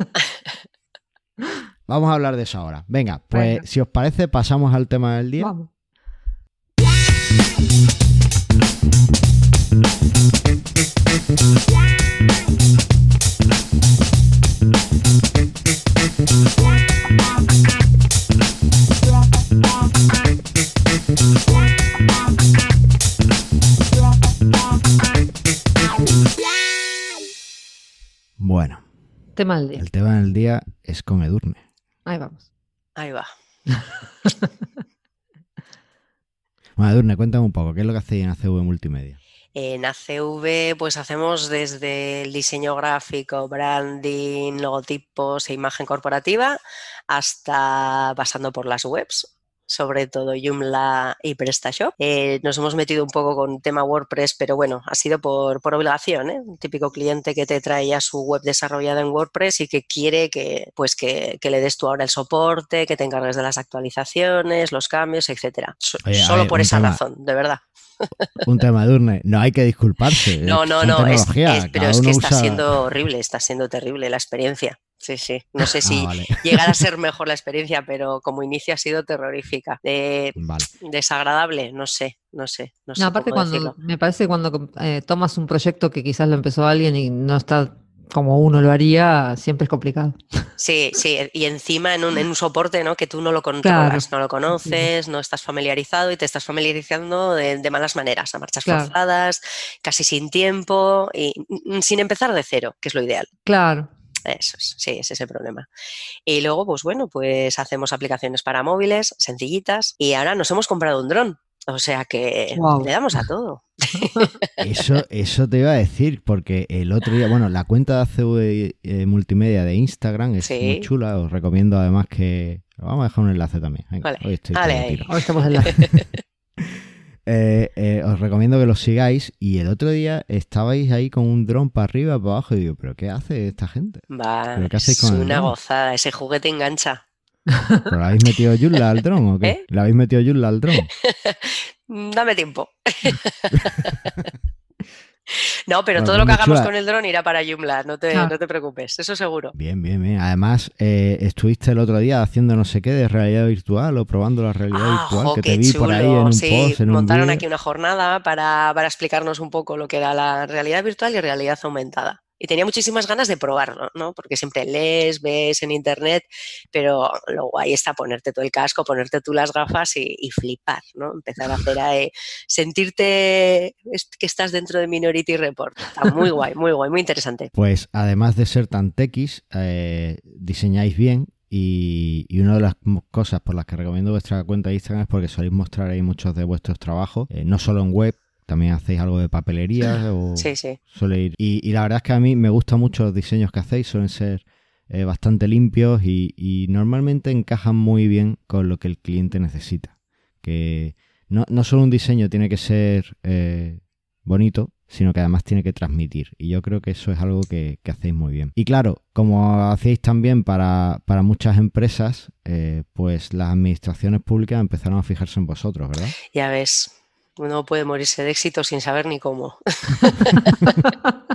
vamos. a hablar de eso ahora. Venga, pues si os parece, pasamos al tema del día. Vamos. Bueno. Tema del día. El tema del día es con Edurne. Ahí vamos. Ahí va. bueno, Edurne, cuéntame un poco, ¿qué es lo que hacéis en ACV Multimedia? En ACV pues hacemos desde el diseño gráfico, branding, logotipos e imagen corporativa hasta pasando por las webs sobre todo Joomla y PrestaShop. Eh, nos hemos metido un poco con tema WordPress, pero bueno, ha sido por, obligación, ¿eh? un típico cliente que te trae ya su web desarrollada en WordPress y que quiere que, pues que, le des tú ahora el soporte, que te encargues de las actualizaciones, los cambios, etcétera. Solo por esa razón, de verdad. Un tema de urne, no hay que disculparse. No, no, no, pero es que está siendo horrible, está siendo terrible la experiencia. Sí, sí. No sé si ah, llegará a ser mejor la experiencia, pero como inicio ha sido terrorífica. Desagradable, no sé, no sé. No, aparte, cuando me parece que cuando eh, tomas un proyecto que quizás lo empezó alguien y no está como uno lo haría, siempre es complicado. Sí, sí, y encima en un, en un soporte ¿no? que tú no lo controlas, no lo conoces, no estás familiarizado y te estás familiarizando de, malas maneras, a marchas forzadas, casi sin tiempo y sin empezar de cero, que es lo ideal. Claro, eso es, sí, es ese problema. Y luego, pues bueno, pues hacemos aplicaciones para móviles, sencillitas, y ahora nos hemos comprado un dron. O sea que le damos a todo. Eso, eso te iba a decir, porque el otro día, bueno, la cuenta de ACV eh, Multimedia de Instagram es muy chula. Os recomiendo además que. Vamos a dejar un enlace también. vale. Hoy, estoy hoy estamos en Eh, eh, os recomiendo que lo sigáis. Y el otro día estabais ahí con un dron para arriba, para abajo. Y digo, ¿pero qué hace esta gente? Va, es una gozada. Ese juguete engancha. ¿Pero la habéis metido Yulla al dron o qué? ¿Eh? ¿La habéis metido Yulla al dron? Dame tiempo. No, pero todo lo que hagamos con el dron irá para Joomla, no te, no te preocupes, eso seguro. Bien, bien, bien. Además, eh, estuviste el otro día haciendo no sé qué de realidad virtual o probando la realidad ah, virtual, que te vi por ahí en un post, en montaron aquí una jornada para, para explicarnos un poco lo que era la realidad virtual y realidad aumentada y tenía muchísimas ganas de probarlo, ¿no? Porque siempre lees, ves en internet, pero luego ahí está ponerte todo el casco, ponerte tú las gafas y, flipar, ¿no? Empezar a hacer ahí, sentirte que estás dentro de Minority Report. Está muy guay, muy guay, muy interesante. Pues además de ser tan techis, eh, diseñáis bien y, una de las cosas por las que recomiendo vuestra cuenta de Instagram es porque soléis mostrar ahí muchos de vuestros trabajos, eh, no solo en web, también hacéis algo de papelería o sí, sí. suele ir. Y, la verdad es que a mí me gustan mucho los diseños que hacéis, suelen ser eh, bastante limpios y, normalmente encajan muy bien con lo que el cliente necesita. Que no, no solo un diseño tiene que ser eh, bonito, sino que además tiene que transmitir. Y yo creo que eso es algo que, hacéis muy bien. Y claro, como hacéis también para, para muchas empresas, eh, pues las administraciones públicas empezaron a fijarse en vosotros, ¿verdad? Ya ves, Uno puede morirse de éxito sin saber ni cómo.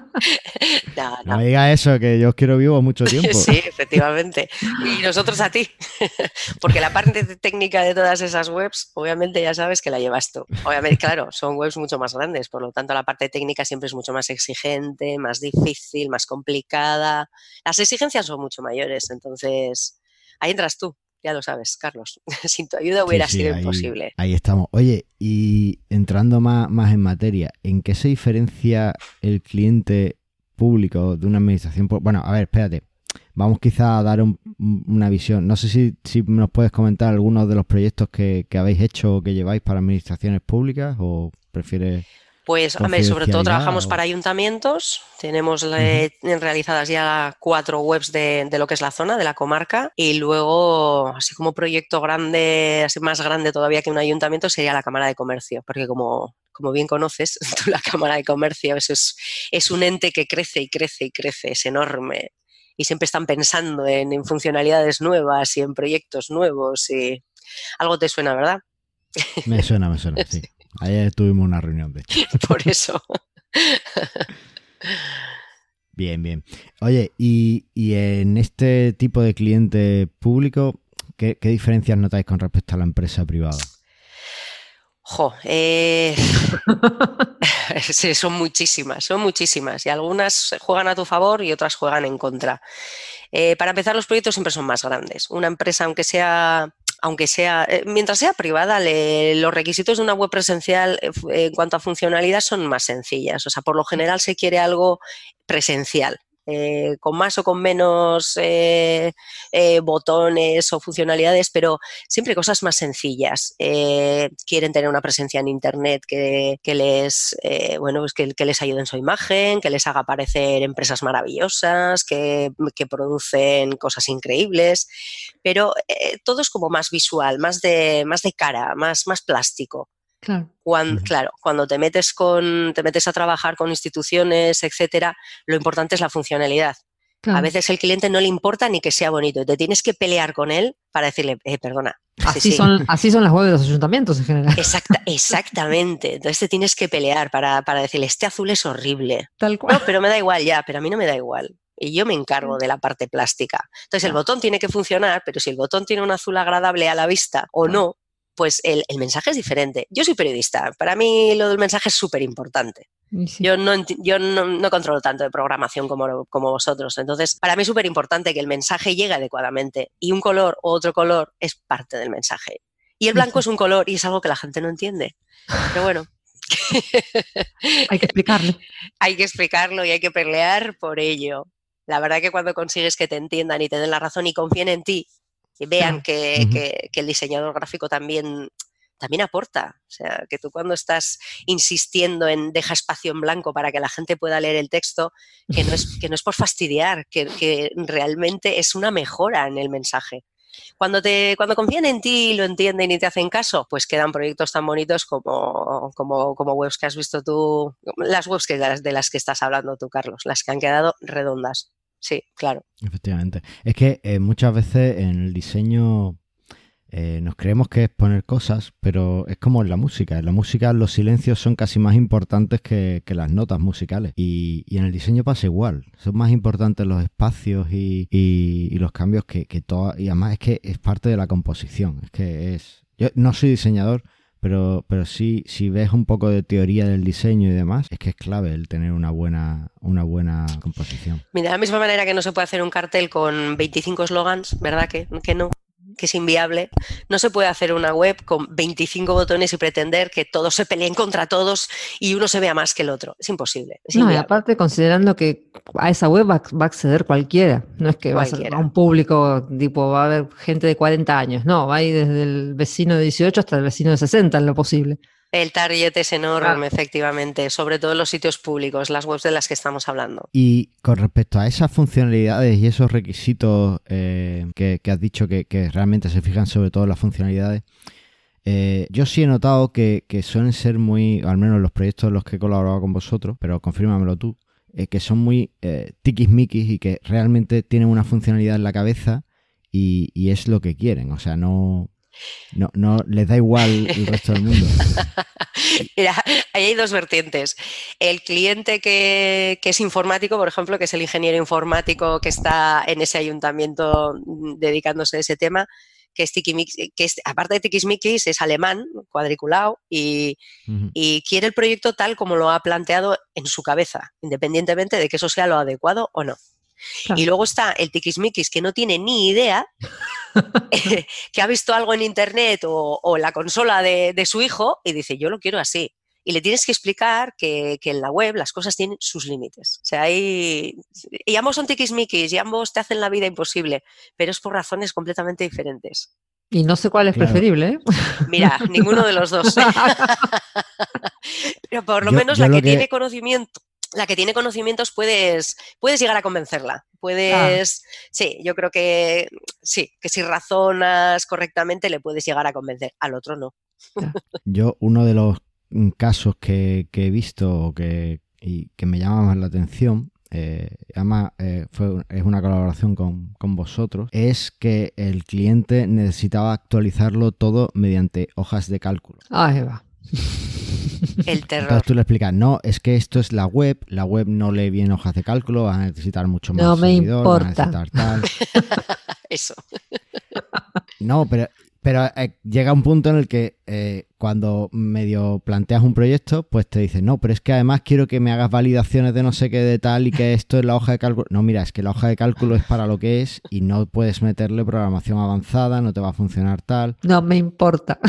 no, me diga eso, que yo os quiero vivo mucho tiempo. sí, efectivamente. Y nosotros a ti. Porque la parte técnica de todas esas webs, obviamente ya sabes que la llevas tú. Obviamente, claro, son webs mucho más grandes, por lo tanto la parte técnica siempre es mucho más exigente, más difícil, más complicada. Las exigencias son mucho mayores, entonces ahí entras tú ya lo sabes, Carlos. Sin tu ayuda hubiera sido imposible. Ahí estamos. Oye, y entrando más, más en materia, ¿en qué se diferencia el cliente público de una administración? Bueno, a ver, espérate. Vamos quizá a dar una visión. No sé si, si, nos puedes comentar algunos de los proyectos que, que habéis hecho o que lleváis para administraciones públicas o prefieres... Pues, sobre todo trabajamos para ayuntamientos. Tenemos realizadas ya cuatro webs de, lo que es la zona, de la comarca. Y luego, así como proyecto grande, así más grande todavía que un ayuntamiento, sería la Cámara de Comercio. Porque como, como bien conoces, la Cámara de Comercio eso es, es un ente que crece y crece y crece, es enorme. Y siempre están pensando en, en funcionalidades nuevas y en proyectos nuevos. Y algo te suena, ¿verdad? Me suena, me suena, sí. Ayer tuvimos una reunión, de hecho. Por eso. Bien, bien. Oye, y, en este tipo de cliente público, ¿qué, diferencias notáis con respecto a la empresa privada? Jo, eh, sí, son muchísimas, son muchísimas. Y algunas juegan a tu favor y otras juegan en contra. Eh, para empezar, los proyectos siempre son más grandes. Una empresa, aunque sea aunque sea, eh, mientras sea privada, los requisitos de una web presencial eh, en cuanto a funcionalidad son más sencillas. O sea, por lo general se quiere algo presencial. Eh, con más o con menos eh, eh, botones o funcionalidades, pero siempre cosas más sencillas. quieren tener una presencia en Internet que, les, bueno, pues que, les ayude en su imagen, que les haga aparecer empresas maravillosas, que, producen cosas increíbles, pero todo es como más visual, más de, más de cara, más, más plástico. Claro. Cuando, claro, cuando te metes con, te metes a trabajar con instituciones, etcétera, lo importante es la funcionalidad. A veces el cliente no le importa ni que sea bonito, te tienes que pelear con él para decirle, eh, perdona. Así, Son, así son las webs de los ayuntamientos en general. exactamente. Entonces te tienes que pelear para, decirle, este azul es horrible. Tal cual. pero me da igual ya, pero a mí no me da igual. Y yo me encargo de la parte plástica. Entonces el botón tiene que funcionar, pero si el botón tiene un azul agradable a la vista o no, pues el, mensaje es diferente. Yo soy periodista, para mí lo del mensaje es súper importante. Yo, no, yo no, controlo tanto de programación como, como vosotros, entonces para mí es súper importante que el mensaje llegue adecuadamente y un color o otro color es parte del mensaje. Y el blanco es un color y es algo que la gente no entiende. Pero bueno. hay que explicarlo. hay que explicarlo y hay que pelear por ello. La verdad que cuando consigues que te entiendan y te den la razón y confíen en ti vean que, el diseñador gráfico también, también aporta. O sea, que tú cuando estás insistiendo en deja espacio en blanco para que la gente pueda leer el texto, que no es, que no es por fastidiar, que, realmente es una mejora en el mensaje. Cuando, te, cuando confían en ti y lo entienden y te hacen caso, pues quedan proyectos tan bonitos como, como, como webs que has visto tú, las webs que, de las que estás hablando tú, Carlos, las que han quedado redondas. Sí, claro. Efectivamente. Es que eh, muchas veces en el diseño eh, nos creemos que es poner cosas, pero es como en la música. En la música los silencios son casi más importantes que, las notas musicales. Y, en el diseño pasa igual. Son más importantes los espacios y, los cambios que, que todo. Y además es que es parte de la composición. Es que es. Yo no soy diseñador, pero, pero sí, si ves un poco de teoría del diseño y demás, es que es clave el tener una buena, una buena composición. Mira, de la misma manera que no se puede hacer un cartel con 25 eslogans, ¿verdad que, que no? Que es inviable. No se puede hacer una web con 25 botones y pretender que todos se peleen contra todos y uno se vea más que el otro. Es imposible. no, y aparte considerando que a esa web va, a acceder cualquiera. No es que va a a un público, tipo, va a haber gente de 40 años. No, va a ir desde el vecino de 18 hasta el vecino de 60 en lo posible. El target es enorme, efectivamente, sobre todo en los sitios públicos, las webs de las que estamos hablando. Y con respecto a esas funcionalidades y esos requisitos eh, que, has dicho que, realmente se fijan sobre todo en las funcionalidades, eh, yo sí he notado que, suelen ser muy, al menos los proyectos en los que he colaborado con vosotros, pero confírmamelo tú, eh, que son muy tiquismiquis y que realmente tienen una funcionalidad en la cabeza y, y es lo que quieren. O sea, no, No, no les da igual el resto del mundo. Mira, ahí hay dos vertientes. El cliente que, es informático, por ejemplo, que es el ingeniero informático que está en ese ayuntamiento mm, dedicándose a ese tema, que es que es, aparte de Tikismikis, es alemán, cuadriculado, y, y, quiere el proyecto tal como lo ha planteado en su cabeza, independientemente de que eso sea lo adecuado o no. Y luego está el tiquismiquis que no tiene ni idea, que ha visto algo en internet o, en la consola de, su hijo y dice, yo lo quiero así. Y le tienes que explicar que, en la web las cosas tienen sus límites. O sea, hay... Y ambos son tiquismiquis y ambos te hacen la vida imposible, pero es por razones completamente diferentes. Y no sé cuál es preferible. ¿eh? Mira, ninguno de los dos. pero por lo menos la que, tiene conocimiento la que tiene conocimientos puedes, puedes llegar a convencerla. Puedes, sí, yo creo que sí, que si razonas correctamente le puedes llegar a convencer, al otro no. Yo, uno de los casos que, he visto que, y que me llama más la atención, eh, además eh, fue, es una colaboración con, con, vosotros, es que el cliente necesitaba actualizarlo todo mediante hojas de cálculo. Ahí va. El terror. Entonces tú le explicas, no, es que esto es la web, la web no lee bien hojas de cálculo, va a necesitar mucho más. No me importa. Eso. No, pero pero eh, llega un punto en el que eh, cuando medio planteas un proyecto, pues te dicen, no, pero es que además quiero que me hagas validaciones de no sé qué de tal y que esto es la hoja de cálculo. No, mira, es que la hoja de cálculo es para lo que es y no puedes meterle programación avanzada, no te va a funcionar tal. No me importa.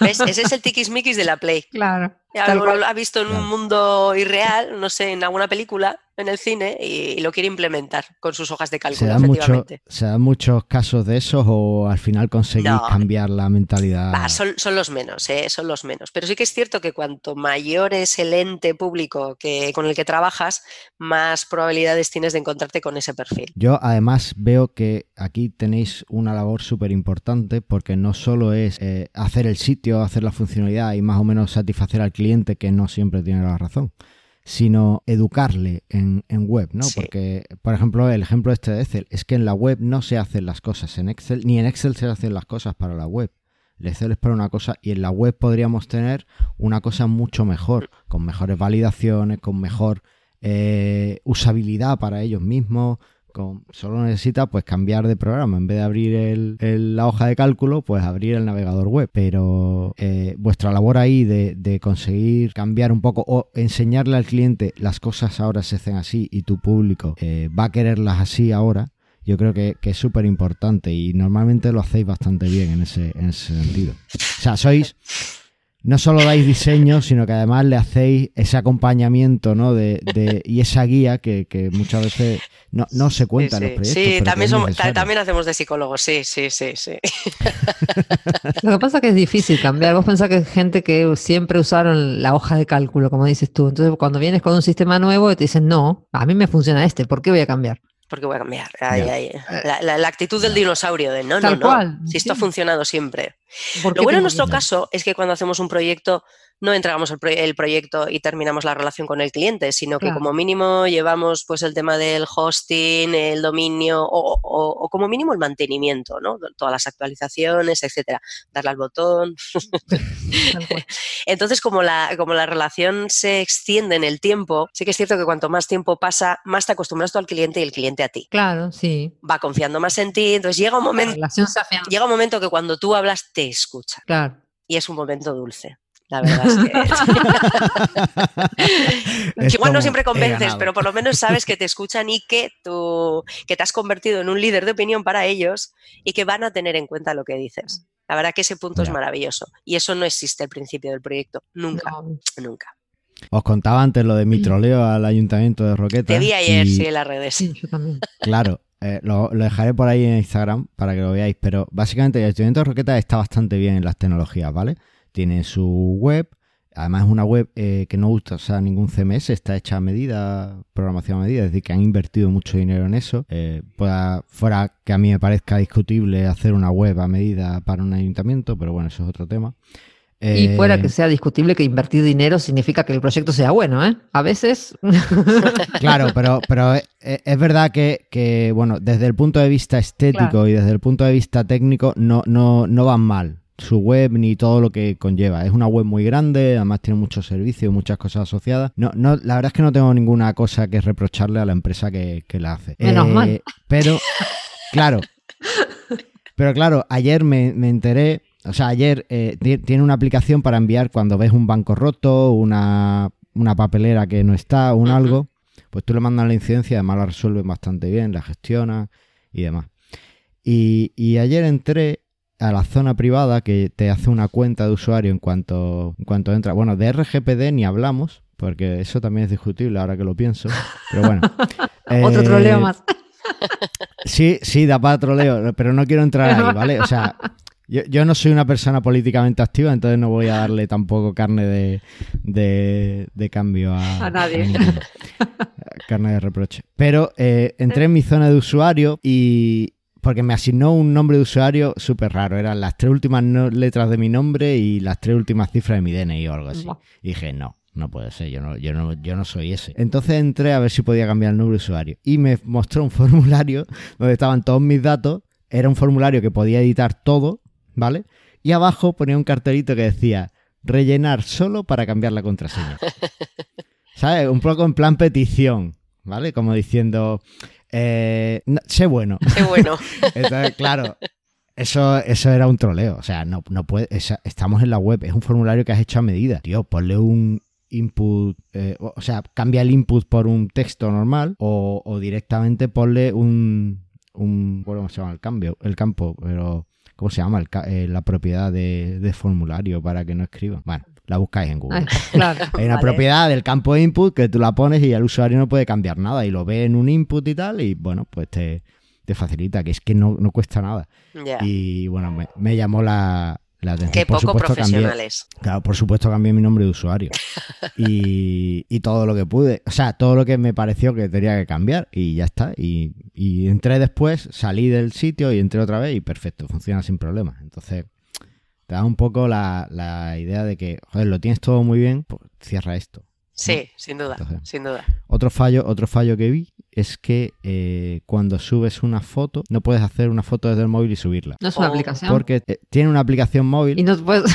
Ese es el tiquismiquis de la Play. Claro. Lo ha visto en un mundo irreal, no sé, en alguna película, en el cine, y, lo quiere implementar con sus hojas de cálculo. ¿Se dan, muchos casos de esos o al final conseguís cambiar la mentalidad? son, los menos, ¿eh? Son los menos. Pero sí que es cierto que cuanto mayor es el ente público que, con el que trabajas, más probabilidades tienes de encontrarte con ese perfil. Yo además veo que aquí tenéis una labor súper importante porque no solo es eh, hacer el sitio, hacer la funcionalidad y más o menos satisfacer al cliente, que no siempre tiene la razón, sino educarle en, web, ¿no? Porque, por ejemplo, el ejemplo este de Excel es que en la web no se hacen las cosas en Excel, ni en Excel se hacen las cosas para la web. El Excel para una cosa y en la web podríamos tener una cosa mucho mejor, con mejores validaciones, con mejor eh, usabilidad para ellos mismos, solo necesita pues cambiar de programa. En vez de abrir la hoja de cálculo, pues abrir el navegador web. Pero eh, vuestra labor ahí de, conseguir cambiar un poco o enseñarle al cliente las cosas ahora se hacen así y tu público eh, va a quererlas así ahora, yo creo que, es súper importante y normalmente lo hacéis bastante bien en ese, en ese sentido. O sea, sois no solo dais diseño, sino que además le hacéis ese acompañamiento ¿no? de, de y esa guía que, muchas veces no, se cuenta en los proyectos. Sí, también, también hacemos de psicólogos, sí, sí, sí, sí. Lo que pasa es que es difícil cambiar. Vos pensás que hay gente que siempre usaron la hoja de cálculo, como dices tú. Entonces, cuando vienes con un sistema nuevo, te dicen, no, a mí me funciona este, ¿por qué voy a cambiar? Porque voy a cambiar. La, actitud del dinosaurio de no, no, no. Si esto ha funcionado siempre. Lo bueno en nuestro caso es que cuando hacemos un proyecto no entregamos el, proyecto y terminamos la relación con el cliente, sino que como mínimo llevamos pues el tema del hosting, el dominio o, como mínimo el mantenimiento, ¿no? Todas las actualizaciones, etcétera. Darle al botón. Entonces, como la, como la relación se extiende en el tiempo, sí que es cierto que cuanto más tiempo pasa, más te acostumbras tú al cliente y el cliente a ti. Claro, sí. Va confiando más en ti. Entonces llega un momento. Llega un momento que cuando tú hablas te escucha. Claro. Y es un momento dulce. La verdad es que. Igual no siempre convences, pero por lo menos sabes que te escuchan y que tú que te has convertido en un líder de opinión para ellos y que van a tener en cuenta lo que dices. La verdad que ese punto es maravilloso. Y eso no existe al principio del proyecto. Nunca. Nunca. Os contaba antes lo de mi troleo al ayuntamiento de Roqueta. Te vi ayer, sí, en las redes. Sí, yo también. Claro, eh, lo, dejaré por ahí en Instagram para que lo veáis. Pero básicamente el ayuntamiento de Roqueta está bastante bien en las tecnologías, ¿vale? Tiene su web. Además es una web eh, que no usa ningún CMS, está hecha a medida, programación a medida, es decir, que han invertido mucho dinero en eso. Eh, fuera que a mí me parezca discutible hacer una web a medida para un ayuntamiento, pero bueno, eso es otro tema. y fuera eh, que sea discutible que invertir dinero significa que el proyecto sea bueno, ¿eh? A veces. claro, pero, pero es verdad que, bueno, desde el punto de vista estético y desde el punto de vista técnico no, no, no van mal su web ni todo lo que conlleva. Es una web muy grande, además tiene muchos servicios, muchas cosas asociadas. No, no, la verdad es que no tengo ninguna cosa que reprocharle a la empresa que, la hace. Menos mal. Pero, claro. Pero claro, ayer me, enteré, o sea, ayer eh, tiene una aplicación para enviar cuando ves un banco roto, una, papelera que no está, un algo, pues tú le mandas la incidencia además la resuelven bastante bien, la gestiona y demás. Y, y ayer entré a la zona privada que te hace una cuenta de usuario en cuanto, en cuanto entra. Bueno, de RGPD ni hablamos, porque eso también es discutible ahora que lo pienso. Pero bueno. Otro troleo eh, más. sí, sí, da para troleo, pero no quiero entrar ahí, ¿vale? O sea, yo, no soy una persona políticamente activa, entonces no voy a darle tampoco carne de, de, cambio a, a nadie. carne de reproche. Pero eh, entré en mi zona de usuario y, porque me asignó un nombre de usuario súper raro. Eran las tres últimas letras de mi nombre y las tres últimas cifras de mi DNI o algo así. Y dije, no, no puede ser, yo no, yo, no, yo no soy ese. Entonces entré a ver si podía cambiar el nombre de usuario. Y me mostró un formulario donde estaban todos mis datos. Era un formulario que podía editar todo, ¿vale? Y abajo ponía un cartelito que decía, rellenar solo para cambiar la contraseña. ¿Sabes? Un poco en plan petición, ¿vale? Como diciendo, eh, sé bueno. Sé bueno. claro, eso, eso era un troleo. O sea, no, no puede. estamos en la web, es un formulario que has hecho a medida. Tío, ponle un input. Eh, o sea, cambia el input por un texto normal o, directamente ponle un. un ¿Cómo se llama el cambio? El campo, pero. ¿Cómo se llama? Eh, la propiedad de, de, formulario para que no escriban. Bueno, la buscáis en Google. Hay una propiedad del campo de input que tú la pones y el usuario no puede cambiar nada y lo ve en un input y tal y bueno, pues te, facilita, que es que no, cuesta nada. Y bueno, me, llamó la, atención. Qué poco profesionales. claro, por supuesto cambié mi nombre de usuario. y, y, todo lo que pude. O sea, todo lo que me pareció que tenía que cambiar y ya está. Y, y entré después, salí del sitio y entré otra vez y perfecto, funciona sin problemas. Entonces, te da un poco la, idea de que, joder, lo tienes todo muy bien, pues cierra esto. Sí, sin duda, sin duda. Otro fallo, otro fallo que vi es que eh, cuando subes una foto, no puedes hacer una foto desde el móvil y subirla. No es una oh. aplicación. Porque eh, tiene una aplicación móvil. Y no puedes.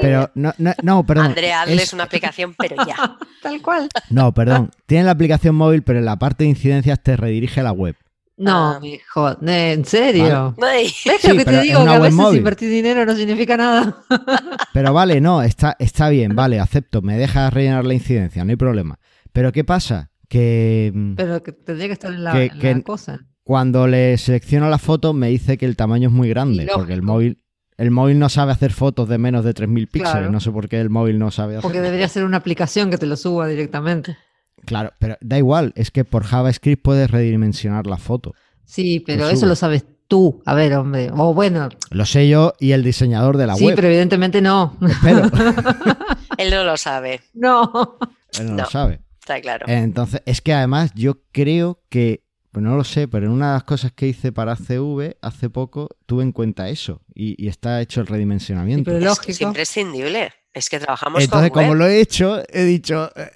pero no, no, perdón. Andrea, es... una aplicación, pero ya. Tal cual. No, perdón. Tiene la aplicación móvil, pero en la parte de incidencias te redirige a la web. No, ah. hijo, ¿en serio? ¿Ves lo que te digo? Que a veces invertir dinero no significa nada. pero vale, no, está, está bien, vale, acepto, me deja rellenar la incidencia, no hay problema. Pero ¿qué pasa? Que. Mm, pero que tendría que estar en la, cosa. Cuando le selecciono la foto, me dice que el tamaño es muy grande, porque el móvil. El móvil no sabe hacer fotos de menos de 3.000 píxeles. No sé por qué el móvil no sabe hacer. Porque debería ser una aplicación que te lo suba directamente. Claro, pero da igual, es que por JavaScript puedes redimensionar la foto. Sí, pero eso lo sabes tú. A ver, hombre. O bueno. Lo sé yo y el diseñador de la web. Sí, pero evidentemente no. Él no lo sabe. No. Él no, lo sabe. Está claro. Entonces, es que además yo creo que, pues no lo sé, pero en una de las cosas que hice para CV hace poco tuve en cuenta eso y, está hecho el redimensionamiento. pero lógico. Es, imprescindible. Es que trabajamos Entonces, como lo he hecho, he dicho, eh,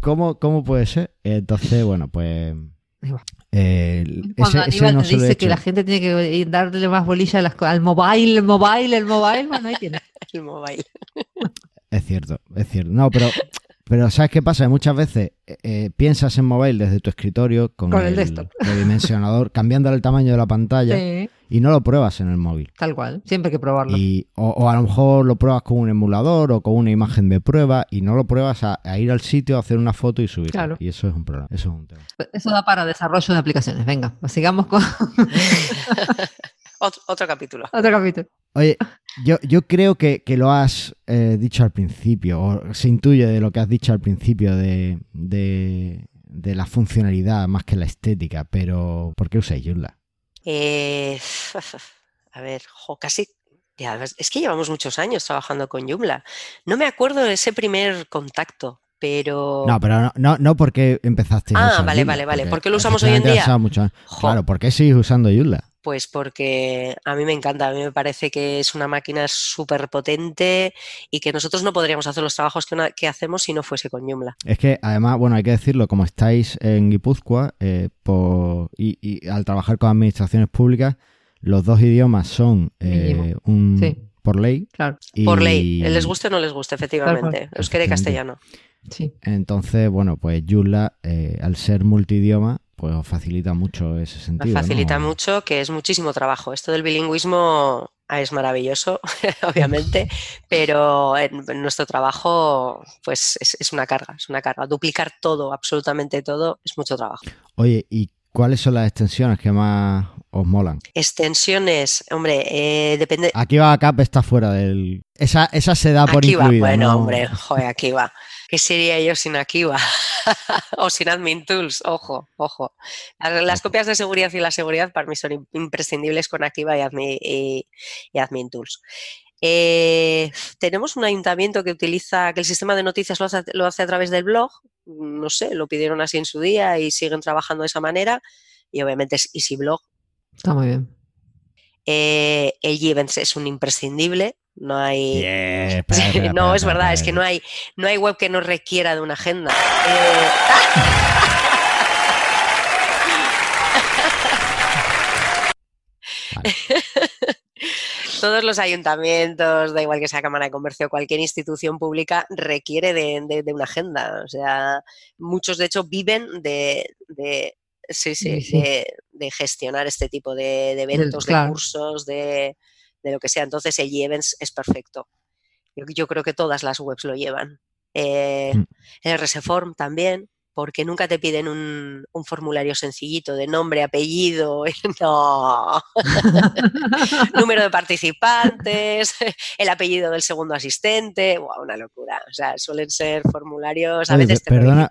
¿Cómo, ¿Cómo puede ser? Entonces, bueno, pues... Eh, Cuando Aníbal te dice que la gente tiene que darle más bolilla al mobile, el mobile, el mobile, bueno, ahí tiene. el mobile. Es cierto, es cierto. No, pero pero ¿sabes qué pasa? Muchas veces eh, eh, piensas en mobile desde tu escritorio con, el, redimensionador, cambiando el tamaño de la pantalla y no lo pruebas en el móvil. Tal cual, siempre hay que probarlo. Y, o, a lo mejor lo pruebas con un emulador o con una imagen de prueba y no lo pruebas a, ir al sitio, a hacer una foto y subir. Claro. Y eso es un problema, eso es un tema. Eso da para desarrollo de aplicaciones. Venga, pues sigamos con... Otro, capítulo. Otro capítulo. Oye, yo, yo creo que, lo has eh, dicho al principio, o se intuye de lo que has dicho al principio de, la funcionalidad más que la estética, pero ¿por qué usáis Joomla? Eh, a ver, casi es que llevamos muchos años trabajando con Joomla. No me acuerdo de ese primer contacto, pero... No, pero no, no, porque empezaste Ah, vale, vale, vale. ¿Por qué lo usamos hoy en día? Claro, ¿por qué sigues usando Joomla? Pues porque a mí me encanta, a mí me parece que es una máquina súper potente y que nosotros no podríamos hacer los trabajos que, hacemos si no fuese con Joomla. Es que además, bueno, hay que decirlo, como estáis en Guipúzcoa eh, y, al trabajar con administraciones públicas, los dos idiomas son eh, un, por ley. Claro. por ley. Les guste o no les guste, efectivamente. Euskera y castellano. Sí. Entonces, bueno, pues Joomla, eh, al ser multidioma, pues facilita mucho ese sentido. Facilita mucho, que es muchísimo trabajo. Esto del bilingüismo es maravilloso, obviamente, pero en, nuestro trabajo, pues es, una carga, es una carga. Duplicar todo, absolutamente todo, es mucho trabajo. Oye, ¿y cuáles son las extensiones que más os molan? Extensiones, hombre, eh, depende. Aquí va Cap está fuera del. Esa, esa se da por aquí Bueno, hombre, joder, aquí va. ¿Qué sería yo sin Akiva? o sin Admin Tools, ojo, ojo. Las, copias de seguridad y la seguridad para mí son imprescindibles con Akiva y Admin, Tools. Eh, tenemos un ayuntamiento que utiliza, que el sistema de noticias lo hace, lo hace, a través del blog, no sé, lo pidieron así en su día y siguen trabajando de esa manera. Y obviamente es EasyBlog. Está muy bien. Eh, el Events es un imprescindible. No hay. no, es verdad, es que no hay, no hay web que no requiera de una agenda. Eh, Todos los ayuntamientos, da igual que sea Cámara de Comercio, cualquier institución pública requiere de, una agenda. O sea, muchos de hecho viven de, sí, sí, De, gestionar este tipo de, eventos, de cursos, de, lo que sea. Entonces el Events es perfecto. Yo, creo que todas las webs lo llevan. Eh, mm. El RSForm también, porque nunca te piden un, formulario sencillito de nombre, apellido, no. número de participantes, el apellido del segundo asistente, una locura. O sea, suelen ser formularios a veces perdona,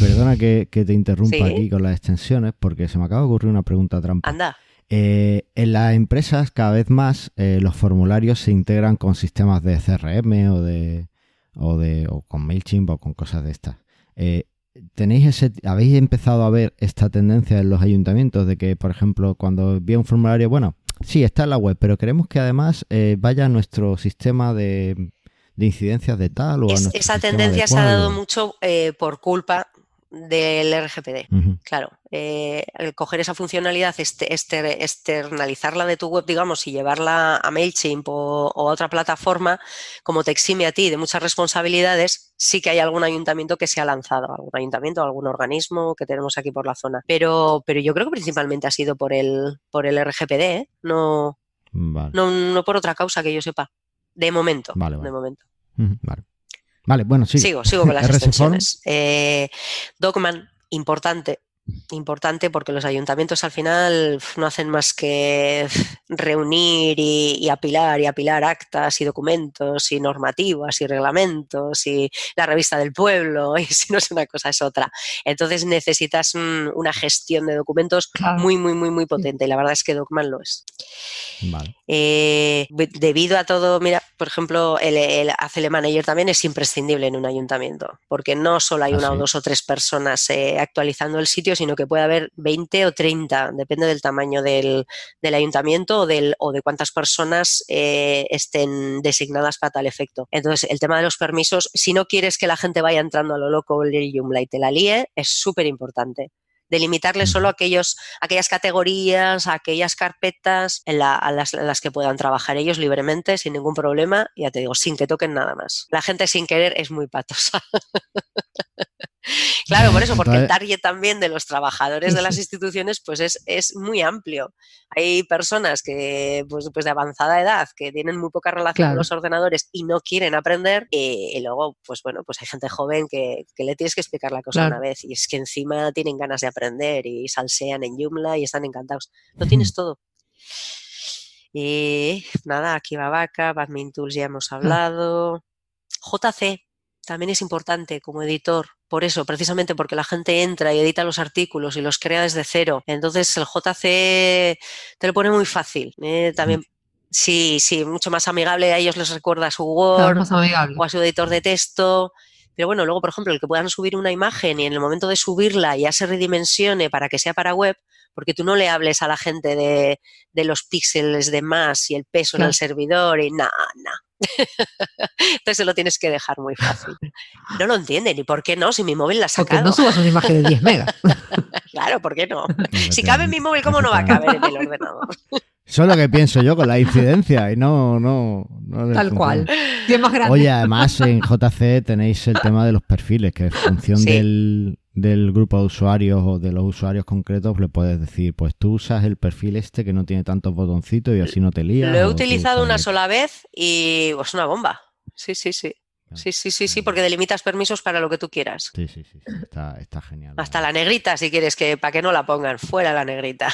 Perdona que, te interrumpa aquí con las extensiones, porque se me acaba de ocurrir una pregunta trampa. Anda. Eh, en las empresas cada vez más eh, los formularios se integran con sistemas de CRM o de o de o con Mailchimp o con cosas de estas. Eh, ¿Tenéis ese, habéis empezado a ver esta tendencia en los ayuntamientos de que, por ejemplo, cuando envía un formulario, bueno, sí, está en la web, pero queremos que además vaya a nuestro sistema de de incidencias de tal o Esa tendencia se ha dado mucho por culpa del RGPD. Claro, eh, el coger esa funcionalidad, este, este, externalizarla de tu web, digamos, y llevarla a MailChimp o, a otra plataforma, como te exime a ti de muchas responsabilidades, sí que hay algún ayuntamiento que se ha lanzado, algún ayuntamiento, algún organismo que tenemos aquí por la zona. Pero, pero yo creo que principalmente ha sido por el, por el RGPD, ¿eh? no, no, no por otra causa que yo sepa. De momento. De momento. vale. Vale, bueno. Sigo, sigo con las extensiones. Eh, Dogman, importante, importante porque los ayuntamientos al final no hacen más que reunir y, apilar y apilar actas y documentos y normativas y reglamentos y la revista del pueblo y si no es una cosa es otra. Entonces necesitas una gestión de documentos muy, muy, muy, muy potente y la verdad es que Docman lo es. Eh, debido a todo, mira, por ejemplo, el, el Manager también es imprescindible en un ayuntamiento porque no solo hay ¿Ah, una o dos o tres personas eh, actualizando el sitio, sino que puede haber 20 o 30, depende del tamaño del, ayuntamiento o, del, o de cuántas personas eh, estén designadas para tal efecto. Entonces, el tema de los permisos, si no quieres que la gente vaya entrando a lo loco el Joomla y te la líe, es súper importante delimitarle solo aquellos, aquellas categorías, aquellas carpetas en, las, en, las, que puedan trabajar ellos libremente, sin ningún problema, ya te digo, sin que toquen nada más. La gente sin querer es muy patosa. Claro, por eso, porque el target también de los trabajadores de las instituciones pues es, muy amplio. Hay personas que, pues, pues, de avanzada edad, que tienen muy poca relación con los ordenadores y no quieren aprender, y, luego, pues bueno, pues hay gente joven que, le tienes que explicar la cosa una vez y es que encima tienen ganas de aprender y salsean en Joomla y están encantados. Lo tienes todo. Y nada, aquí va Vaca, Badmin Tools ya hemos ah. hablado. JC, también es importante como editor, por eso, precisamente porque la gente entra y edita los artículos y los crea desde cero. Entonces el JC te lo pone muy fácil. ¿eh? También sí, sí, mucho más amigable. A ellos les recuerda a su Word o a su editor de texto. Pero bueno, luego, por ejemplo, el que puedan subir una imagen y en el momento de subirla ya se redimensione para que sea para web, porque tú no le hables a la gente de, los píxeles de más y el peso en el servidor y nada, nada. Entonces se lo tienes que dejar muy fácil. No lo entienden. ¿Y por qué no? Si mi móvil la ha sacado. Porque no subas una imagen de 10 megas. claro, ¿por qué no? Si cabe en mi móvil, ¿cómo no va a caber en el ordenador? Eso es lo que pienso yo con la incidencia y no, no, no Tal cual. Y es más grande. Oye, además en JC tenéis el tema de los perfiles, que en función Sí. del, del grupo de usuarios o de los usuarios concretos le puedes decir, pues tú usas el perfil este que no tiene tantos botoncitos y así no te lías. Lo he utilizado una el- sola vez y es una bomba. Sí, sí, sí. Sí, sí, sí, sí, porque delimitas permisos para lo que tú quieras. Sí, sí, sí, sí, Está, está genial. Hasta la negrita, si quieres que para que no la pongan, fuera la negrita.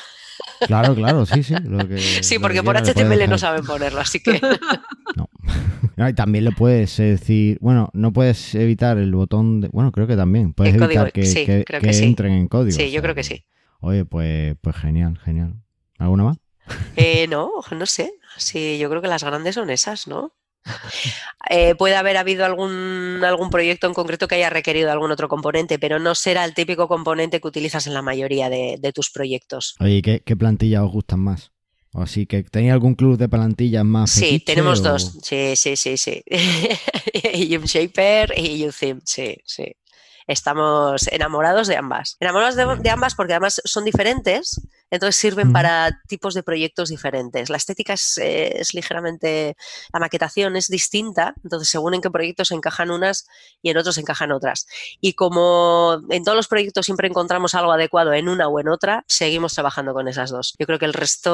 Claro, claro, sí, sí. lo que- Sí, lo porque que por HTML no saben ponerlo, así que No. No, y también le puedes eh, decir, bueno, no puedes evitar el botón de, bueno, creo que también, puedes El evitar código, que, sí, que- creo que que sí. entren en código. sí, o yo sea creo que sí. Oye, pues, pues genial, genial. ¿Alguna más? Eh, no, no sé. Sí, yo creo que las grandes son esas, ¿no? Eh, puede haber habido algún, algún proyecto en concreto que haya requerido algún otro componente, pero no será el típico componente que utilizas en la mayoría de, de tus proyectos. Oye, ¿qué, qué plantillas os gustan más? O así que tenéis algún club de plantillas más Sí, tenemos o- dos. Sí, sí, sí, sí. Shaper y UTheme, sí, sí. Estamos enamorados de ambas. Enamorados de, de ambas porque además son diferentes, entonces sirven para tipos de proyectos diferentes. La estética es, eh, es ligeramente, la maquetación es distinta, entonces según en qué proyectos encajan unas y en otros encajan otras. Y como en todos los proyectos siempre encontramos algo adecuado en una o en otra, seguimos trabajando con esas dos. Yo creo que el resto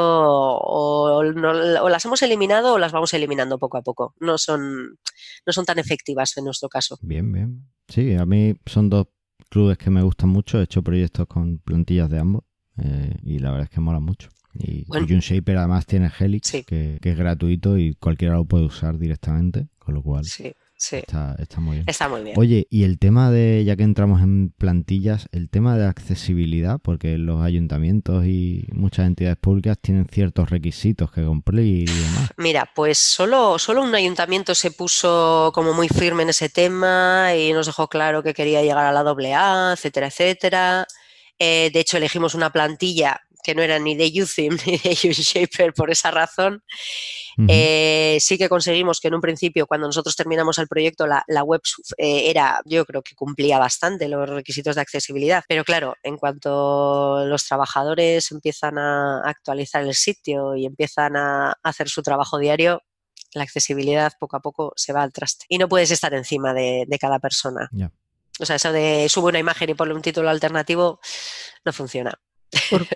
o, no- o las hemos eliminado o las vamos eliminando poco a poco. No son, no son tan efectivas en nuestro caso. Bien, bien. Sí, a mí son dos clubes que me gustan mucho. He hecho proyectos con plantillas de ambos eh, y la verdad es que mola mucho. Y, Bueno. y Unshaper además tiene Helix, Sí. que, que es gratuito y cualquiera lo puede usar directamente, con lo cual Sí, sí. está, está muy bien. Está muy bien. Oye, y el tema de, ya que entramos en plantillas, el tema de accesibilidad, porque los ayuntamientos y muchas entidades públicas tienen ciertos requisitos que cumplir y demás. Mira, pues solo, solo un ayuntamiento se puso como muy firme en ese tema y nos dejó claro que quería llegar a la doble A, etcétera, etcétera. Eh, de hecho, elegimos una plantilla que no era ni de UTheme ni de UShaper por esa razón. Eh, sí que conseguimos que en un principio, cuando nosotros terminamos el proyecto, la, la web eh, era, yo creo que cumplía bastante los requisitos de accesibilidad. Pero claro, en cuanto los trabajadores empiezan a actualizar el sitio y empiezan a hacer su trabajo diario, la accesibilidad poco a poco se va al traste. Y no puedes estar encima de, de cada persona. O sea, eso de sube una imagen y ponle un título alternativo no funciona.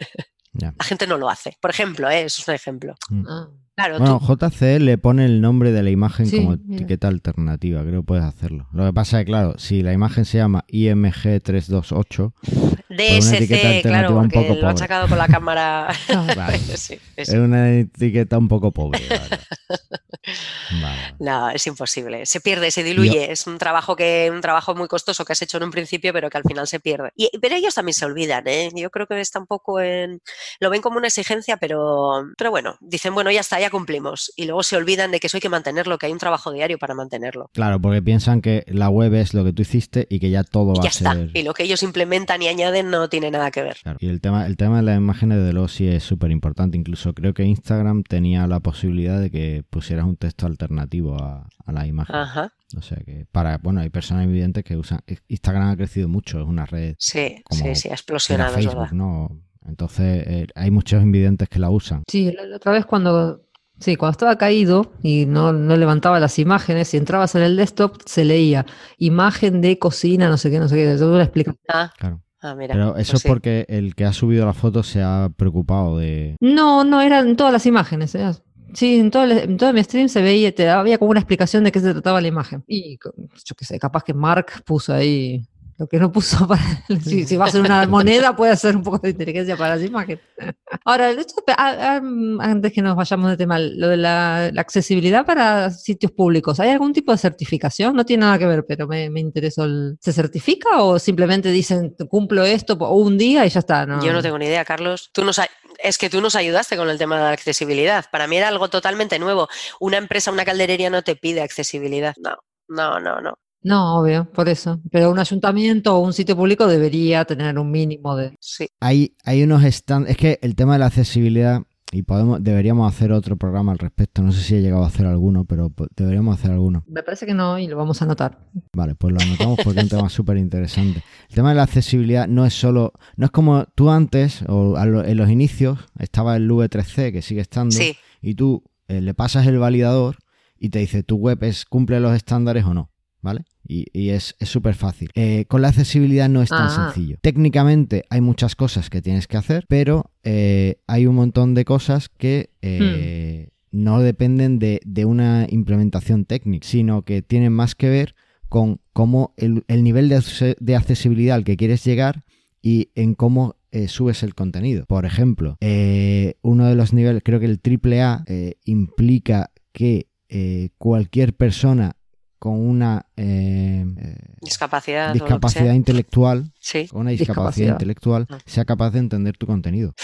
La gente no lo hace. Por ejemplo, ¿eh? eso es un ejemplo. Ah. Claro, Bueno, tú, JC le pone el nombre de la imagen Sí, como mira. etiqueta alternativa, creo que puedes hacerlo. Lo que pasa es que, claro, si la imagen se llama IMG328, una etiqueta DSC, claro, alternativa un porque poco lo han sacado con la cámara. Vale. sí, es una etiqueta un poco pobre. Vale, vale. No, es imposible. Se pierde, se diluye. Es un trabajo que, un trabajo muy costoso que has hecho en un principio, pero que al final se pierde. Y, pero ellos también se olvidan, ¿eh? Yo creo que está un poco en. Lo ven como una exigencia, pero, pero bueno, dicen, bueno, ya está, ya cumplimos. Y luego se olvidan de que eso hay que mantenerlo, que hay un trabajo diario para mantenerlo. Claro, porque piensan que la web es lo que tú hiciste y que ya todo Y va ya a está. ser. Y lo que ellos implementan y añaden no tiene nada que ver. Claro. Y el tema, el tema de las imágenes de luego sí es súper importante. Incluso creo que Instagram tenía la posibilidad de que pusieras un texto alternativo a, a la imagen. Ajá. O sea que para, bueno, hay personas evidentes que usan. Instagram ha crecido mucho, es una red Sí, Como sí, sí, ha explosionado, es Facebook, verdad. ¿no? Entonces eh, hay muchos invidentes que la usan. Sí, la, la otra vez cuando, sí, cuando estaba caído y no, no levantaba las imágenes, si entrabas en el desktop se leía imagen de cocina, no sé qué, no sé qué, eso la explicación. Ah, Claro. Ah, mira. Pero eso pues es sí. porque el que ha subido la foto se ha preocupado de. No, no, eran todas las imágenes. ¿eh? Sí, en todo, el- en todo mi stream se veía, te había como una explicación de qué se trataba la imagen. Y yo qué sé, capaz que Mark puso ahí lo que no puso para. Si, si va a ser una moneda, puede hacer un poco de inteligencia para las imágenes. Ahora, esto, ah, ah, antes que nos vayamos de tema, lo de la, la accesibilidad para sitios públicos, ¿hay algún tipo de certificación? No tiene nada que ver, pero me, me interesó. el- ¿Se certifica o simplemente dicen cumplo esto un día y ya está? No, Yo no tengo ni idea, Carlos. Tú nos, a- es que tú nos ayudaste con el tema de la accesibilidad. Para mí era algo totalmente nuevo. Una empresa, una calderería no te pide accesibilidad. No, no, no, no. No, obvio, por eso. Pero un ayuntamiento o un sitio público debería tener un mínimo de. Sí. Hay, hay unos estándares. Es que el tema de la accesibilidad y podemos, deberíamos hacer otro programa al respecto. No sé si he llegado a hacer alguno, pero deberíamos hacer alguno. Me parece que no y lo vamos a anotar. Vale, pues lo anotamos porque es un tema súper interesante. El tema de la accesibilidad no es solo, no es como tú antes o en los inicios estaba el V3C que sigue estando y tú eh, le pasas el validador y te dice tu web es cumple los estándares o no, ¿vale? Y, es súper fácil. Eh, con la accesibilidad no es tan ah. sencillo. Técnicamente hay muchas cosas que tienes que hacer, pero eh, hay un montón de cosas que eh, hmm. no dependen de, una implementación técnica, sino que tienen más que ver con cómo el, nivel de, accesibilidad al que quieres llegar y en cómo subes el contenido. Por ejemplo, uno de los niveles, creo que el AAA implica que cualquier persona con una eh, discapacidad, discapacidad intelectual, con una discapacidad, intelectual, sea capaz de entender tu contenido.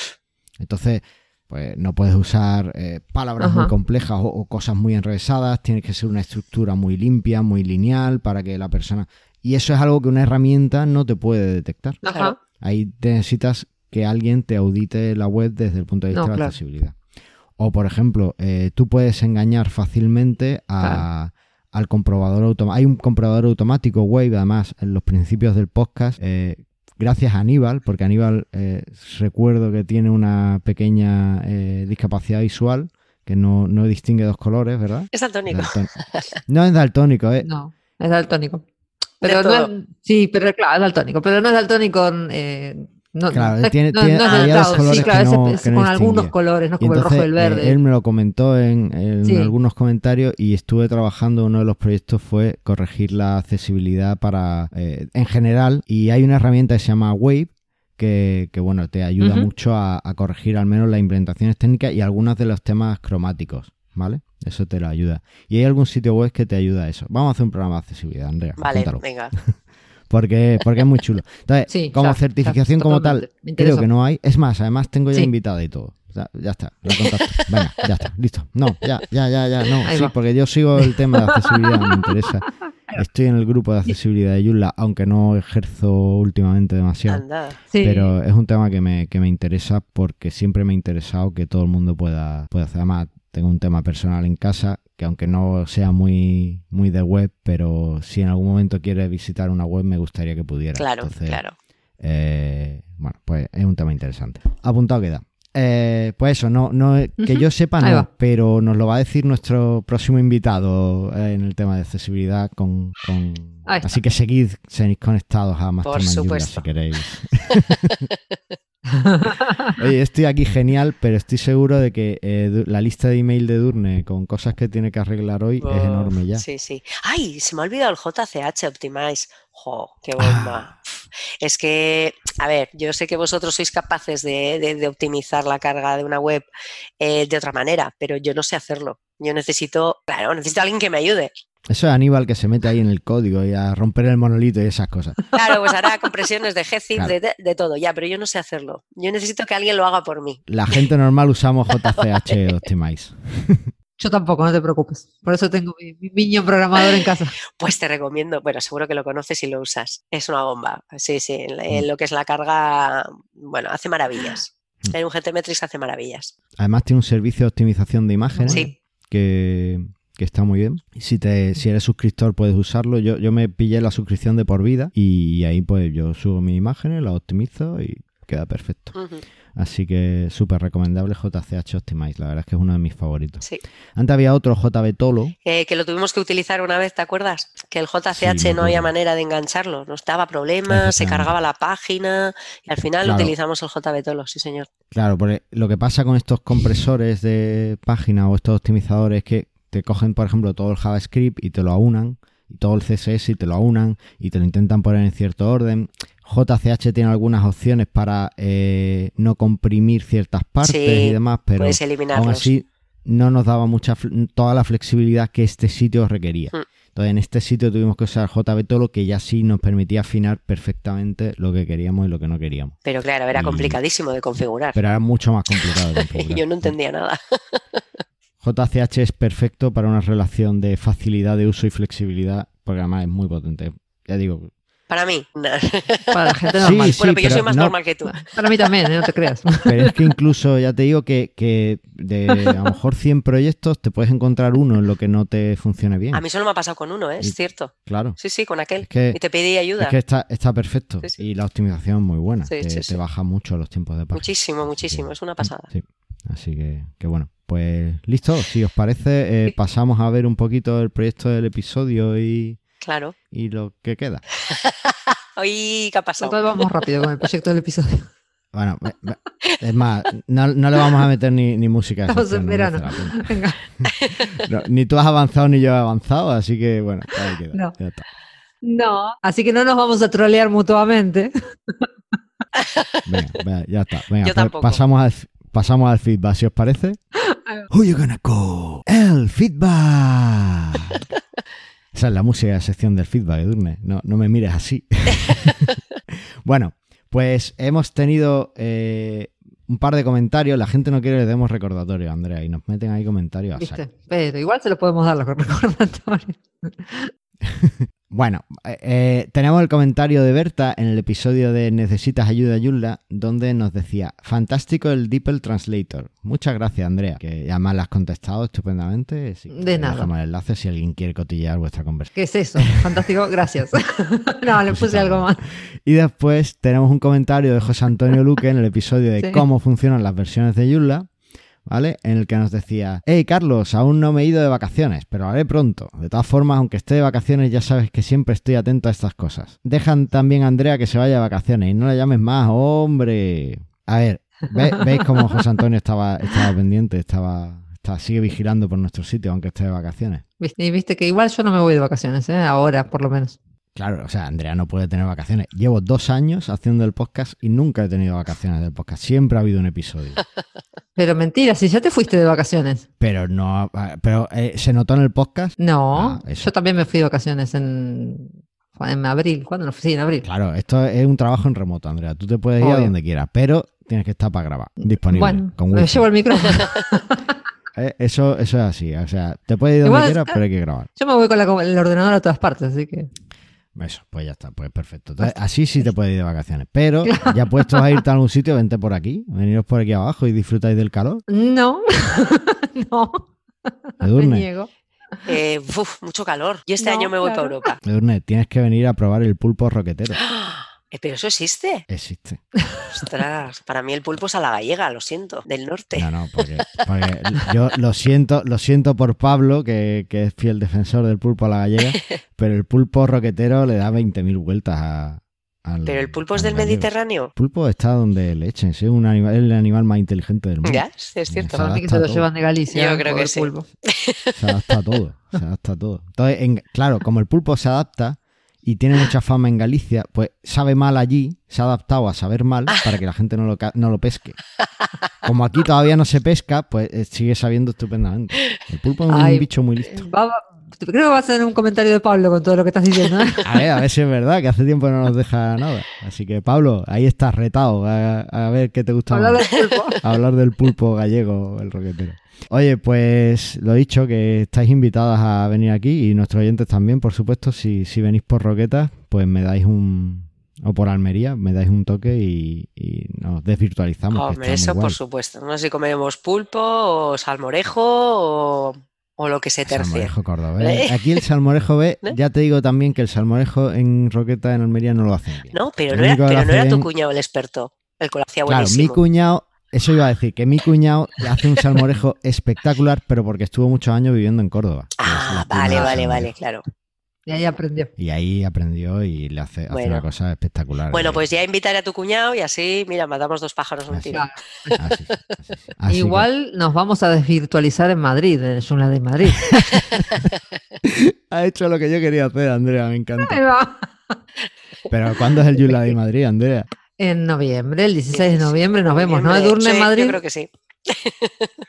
Entonces, pues no puedes usar eh, palabras muy complejas o, cosas muy enrevesadas, tiene que ser una estructura muy limpia, muy lineal para que la persona... Y eso es algo que una herramienta no te puede detectar. Ahí necesitas que alguien te audite la web desde el punto de vista de la accesibilidad. O, por ejemplo, eh, tú puedes engañar fácilmente a al comprobador automático. Hay un comprobador automático Wave, además, en los principios del podcast, eh, gracias a Aníbal, porque Aníbal eh, recuerdo que tiene una pequeña eh, discapacidad visual que no, no, distingue dos colores, ¿verdad? Es daltónico. no es daltónico, ¿eh? No, es daltónico. Pero no sí, pero claro, es daltónico, pero no es daltónico no, claro, tiene, tiene colores sí, claro, que con algunos colores, no como el rojo y el verde. Eh, él me lo comentó en, algunos comentarios y estuve trabajando, uno de los proyectos fue corregir la accesibilidad para eh, en general y hay una herramienta que se llama Wave que, bueno, te ayuda mucho a, corregir al menos las implementaciones técnicas y algunos de los temas cromáticos, ¿vale? Eso te lo ayuda. Y hay algún sitio web que te ayuda a eso. Vamos a hacer un programa de accesibilidad, Andrea. Vale, venga. porque, porque es muy chulo. Entonces, como certificación como tal, creo que no hay. Es más, además tengo ya invitada y todo. ya está, lo contacto. Venga, ya está, listo. No, ya, ya, ya, ya, no. sí, porque yo sigo el tema de accesibilidad, me interesa. Estoy en el grupo de accesibilidad de Joomla, aunque no ejerzo últimamente demasiado. Pero es un tema que me, que me interesa porque siempre me ha interesado que todo el mundo pueda, pueda hacer. Además, tengo un tema personal en casa que aunque no sea muy, muy de web, pero si en algún momento quieres visitar una web me gustaría que pudiera. Claro, claro. Eh, bueno, pues es un tema interesante. Apuntado queda. Eh, pues eso, no, no que yo sepa no, pero nos lo va a decir nuestro próximo invitado eh, en el tema de accesibilidad con, así que seguid, seguid conectados a Mastermind si queréis. Oye, estoy aquí genial, pero estoy seguro de que eh, la lista de email de Durne con cosas que tiene que arreglar hoy es enorme ya. Sí, sí. ¡Ay! Se me ha olvidado el JCH Optimize. ¡Jo! ¡Qué bomba! Ah. Es que, a ver, yo sé que vosotros sois capaces de, optimizar la carga de una web eh, de otra manera, pero yo no sé hacerlo. Yo necesito, claro, necesito a alguien que me ayude. Eso es Aníbal que se mete ahí en el código y a romper el monolito y esas cosas. Claro, pues hará compresiones de gzip, de, todo, ya, pero yo no sé hacerlo. Yo necesito que alguien lo haga por mí. La gente normal usamos JCH Optimize. Yo tampoco, no te preocupes. Por eso tengo mi, niño programador en casa. Pues te recomiendo, bueno, seguro que lo conoces y lo usas. Es una bomba. Sí, sí, en, mm. lo que es la carga, bueno, hace maravillas. Mm. En un GTmetrix hace maravillas. Además tiene un servicio de optimización de imágenes que que está muy bien. Si, te, si eres suscriptor puedes usarlo. Yo, yo me pillé la suscripción de por vida y ahí pues yo subo mis imágenes, las optimizo y queda perfecto. Así que súper recomendable JCH Optimize, la verdad es que es uno de mis favoritos. Sí. Antes había otro JB Tolo. que lo tuvimos que utilizar una vez, ¿te acuerdas? Que el JCH no había manera de engancharlo, nos daba problemas, se cargaba la página y al final utilizamos el JB Tolo, sí señor. Claro, porque lo que pasa con estos compresores de página o estos optimizadores es que te cogen, por ejemplo, todo el JavaScript y te lo aunan, y todo el CSS y te lo aunan, y te lo intentan poner en cierto orden. JCH tiene algunas opciones para eh, no comprimir ciertas partes y demás, pero aún así no nos daba mucha toda la flexibilidad que este sitio requería. Hmm. Entonces en este sitio tuvimos que usar JBTolo que ya sí nos permitía afinar perfectamente lo que queríamos y lo que no queríamos. Pero claro, era complicadísimo de configurar. Pero era mucho más complicado de configurar. Yo no entendía nada. JCH es perfecto para una relación de facilidad de uso y flexibilidad, porque además es muy potente. Ya digo, Para mí. no. Para la gente normal. sí, bueno, pero yo soy más no- normal que tú. Para mí también, ¿eh? no te creas. Pero es que incluso, ya te digo que, que de a lo mejor 100 proyectos te puedes encontrar uno en lo que no te funcione bien. A mí solo me ha pasado con uno, ¿eh? Y- es cierto. Claro. Sí, sí, con aquel. Es que- y te pedí ayuda. Es que está, está perfecto. Sí, sí. Y la optimización es muy buena. Sí, te, sí, te baja mucho los tiempos de página. Muchísimo, muchísimo. Es una pasada. Sí. Así que, que bueno. Pues listo. Si os parece, eh, pasamos a ver un poquito el proyecto del episodio y, Claro. y lo que queda. Oye, ¿qué ha pasado? Entonces vamos rápido con el proyecto del episodio. Bueno, es más, no, no le vamos a meter ni, ni música. Estamos en verano. Venga. No, ni tú has avanzado ni yo he avanzado, así que bueno, ahí queda. No. Ya está. No, así que no nos vamos a trolear mutuamente. Venga, venga, ya está. Venga, Yo pues tampoco. pasamos al, pasamos al feedback, si os parece. Who you gonna call? El feedback. Esa es la música de la sección del feedback, Edurne. No, no me mires así. bueno, pues hemos tenido eh, un par de comentarios. La gente no quiere que le demos recordatorio, Andrea, y nos meten ahí comentarios a. Pero igual se lo podemos dar los recordatorios. Bueno, eh, eh, tenemos el comentario de Berta en el episodio de Necesitas ayuda, Yulla, donde nos decía, fantástico el DeepL Translator. Muchas gracias, Andrea, que además la has contestado estupendamente. De nada. Dejamos el enlace si alguien quiere cotillear vuestra conversación. ¿Qué es eso? Fantástico, gracias. no, le puse algo más. Y después tenemos un comentario de José Antonio Luque en el episodio de Sí. cómo funcionan las versiones de Yulla, ¿vale? En el que nos decía, hey Carlos, aún no me he ido de vacaciones, pero lo haré pronto. De todas formas, aunque esté de vacaciones, ya sabes que siempre estoy atento a estas cosas. Dejan también a Andrea que se vaya de vacaciones y no la llames más, hombre. A ver, ¿ve- ¿veis cómo José Antonio estaba, estaba pendiente, estaba, sigue vigilando por nuestro sitio, aunque esté de vacaciones? Y viste que igual yo no me voy de vacaciones, ¿eh? ahora por lo menos. Claro, o sea, Andrea no puede tener vacaciones. Llevo dos años haciendo el podcast y nunca he tenido vacaciones del podcast. Siempre ha habido un episodio. Pero mentira, si ya te fuiste de vacaciones. Pero no, pero eh, se notó en el podcast. No, Ah, yo también me fui de vacaciones en, en abril. ¿Cuándo fui? Sí, en abril. Claro, esto es un trabajo en remoto, Andrea. Tú te puedes ir a donde quieras, pero tienes que estar para grabar, disponible. Bueno, con me llevo el micrófono. Eh, eso, eso es así. O sea, te puedes ir donde Igual, quieras, eh, pero hay que grabar. Yo me voy con la- el ordenador a todas partes, así que. Eso, pues ya está, pues perfecto. Entonces, así sí te puedes ir de vacaciones. Pero ya puestos a irte a algún sitio, vente por aquí, veniros por aquí abajo y disfrutáis del calor. No, no, me Edurne, niego. Eh, uf, mucho calor. Yo este No, año me voy claro. para Europa. Edurne, tienes que venir a probar el pulpo roquetero. Eh, pero eso existe. Existe. Ostras, para mí el pulpo es a la gallega, lo siento, del norte. No, no, porque, porque yo lo siento, lo siento por Pablo, que, que es fiel defensor del pulpo a la gallega, pero el pulpo roquetero le da 20.000 vueltas a, al- Pero el pulpo es del gallego. Mediterráneo. El pulpo está donde le echen, sí, es un animal, es el animal más inteligente del mundo. Ya, es cierto. Se Para mí que adapta se llevan de Galicia. Yo creo que el sí. pulpo. Se adapta a todo, se adapta a todo. Entonces, en- claro, como el pulpo se adapta y tiene mucha fama en Galicia, pues sabe mal allí, se ha adaptado a saber mal para que la gente no lo, no lo pesque. Como aquí todavía no se pesca, pues eh, sigue sabiendo estupendamente. El pulpo es un Ay, bicho muy listo. Va- creo que va a ser un comentario de Pablo con todo lo que estás diciendo. ¿eh? A ver, a ver si es verdad, que hace tiempo no nos deja nada. Así que, Pablo, ahí estás retado. A, a ver qué te gusta Hablar más. del pulpo. hablar del pulpo gallego, el roquetero. Oye, pues lo dicho, que estáis invitadas a venir aquí y nuestros oyentes también, por supuesto. Si, si venís por Roquetas, pues me dais un. o por Almería, me dais un toque y, y nos desvirtualizamos. Hombre, eso por supuesto. No sé si comeremos pulpo o salmorejo o, o lo que se tercie. Salmorejo cordobés. ¿Eh? Aquí el salmorejo B, ¿Eh? ya te digo también que el salmorejo en Roquetas, en Almería, no lo hacen bien. No, pero no era, pero no tu cuñado el experto, el que lo hacía Claro, mi buenísimo. cuñado, eso iba a decir, que mi cuñado hace un salmorejo espectacular, pero porque estuvo muchos años viviendo en Córdoba. Ah, vale, vale, vale, claro. Y ahí aprendió. Y ahí aprendió y le hace, una cosa espectacular. Bueno, pues ya invitaré a tu cuñado y así, mira, matamos dos pájaros de un Así. tiro. Así, así, Igual nos vamos a desvirtualizar en Madrid, en el de Madrid. ha hecho lo que yo quería hacer, Andrea, me encanta. Pero ¿cuándo es el Yula de Madrid, Andrea? En noviembre, el 16 de noviembre nos vemos, ¿no? Noviembre. Edurne Sí, en Madrid. Yo creo que sí.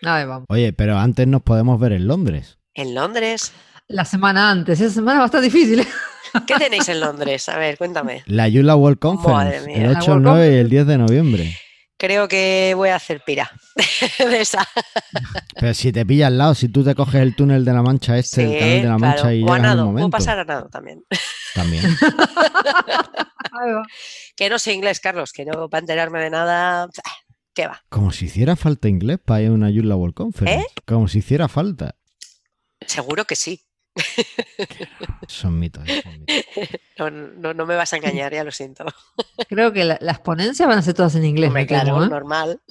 Ahí vamos. Oye, pero antes nos podemos ver en Londres. En Londres. La semana antes, esa semana va a estar difícil. ¿eh? ¿Qué tenéis en Londres? A ver, cuéntame. La Yula World Conference, Madre mía. el La 8, el World 9 y el 10 de noviembre. creo que voy a hacer pira de esa. Pero si te pilla al lado, si tú te coges el túnel de la Mancha este, el canal de la Mancha claro. y o a llegas en un nado, momento. puedo pasar a nado también. También. Que no sé inglés, Carlos, que no para enterarme de nada. ¿Qué va? Como si hiciera falta inglés para ir a una Joomla World Conference. ¿Eh? Como si hiciera falta. Seguro que sí. Son mitos. eh, son mitos. No, no, no me vas a engañar, ya lo siento. Creo que la- las ponencias van a ser todas en inglés. Hombre, claro, ¿eh? normal.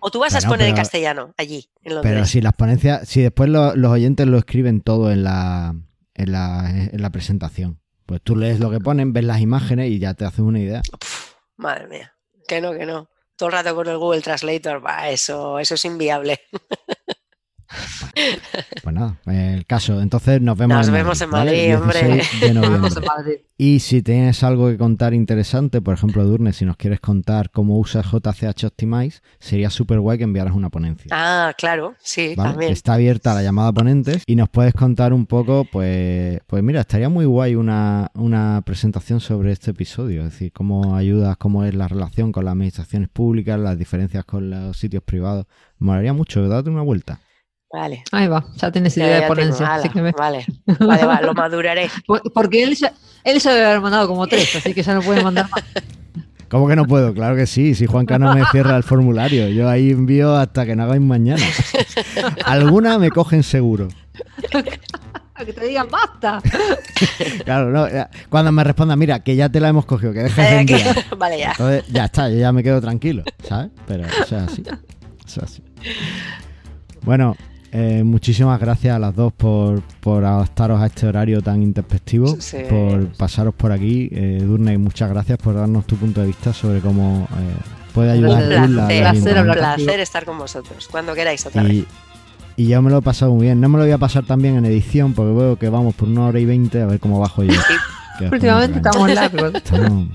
O tú vas a exponer en castellano, allí, en Londres. Pero si las ponencias, si después lo- los oyentes lo escriben todo en la, en la, en la presentación, pues tú lees lo que ponen, ves las imágenes y ya te haces una idea. Madre mía. Que no, que no. Todo el rato con el Google Translator, va, eso, eso es inviable. Pues nada, el caso. Entonces nos vemos Nos en vemos en ¿vale? Madrid, hombre. 16 de Nos en Madrid. Y si tienes algo que contar interesante, por ejemplo, Durne, si nos quieres contar cómo usas JCH Optimize, sería súper guay que enviaras una ponencia. Ah, claro, sí, ¿vale? también. Está abierta la llamada a ponentes y nos puedes contar un poco, pues, pues mira, estaría muy guay una, una presentación sobre este episodio, es decir, cómo ayudas, cómo es la relación con las administraciones públicas, las diferencias con los sitios privados. Me molaría mucho, date una vuelta. Vale. Ahí va, ya tienes idea de ya ponencia. así ala, que me- Vale, vale, va, lo maduraré. Por- Porque él ya, él ya debe haber mandado como tres, así que ya no puede mandar más. ¿Cómo que no puedo? Claro que sí, si Juan Cano me cierra el formulario, yo ahí envío hasta que no hagáis mañana. Alguna me cogen seguro. Que te digan basta. Claro, no, cuando me respondan, mira, que ya te la hemos cogido, que dejes de Eh, enviar. vale, ya. Entonces, ya está, yo ya me quedo tranquilo, ¿sabes? Pero así. Es así. Bueno, eh, muchísimas gracias a las dos por, por adaptaros a este horario tan introspectivo, Sí. por pasaros por aquí. Eh, Durne, muchas gracias por darnos tu punto de vista sobre cómo eh, puede ayudar Un placer, los placer un placer estar con vosotros. Cuando queráis, otra vez. y, y yo me lo he pasado muy bien. No me lo voy a pasar también en edición porque veo que vamos por una hora y veinte a ver cómo bajo yo. Sí. Últimamente estamos largos. Estamos-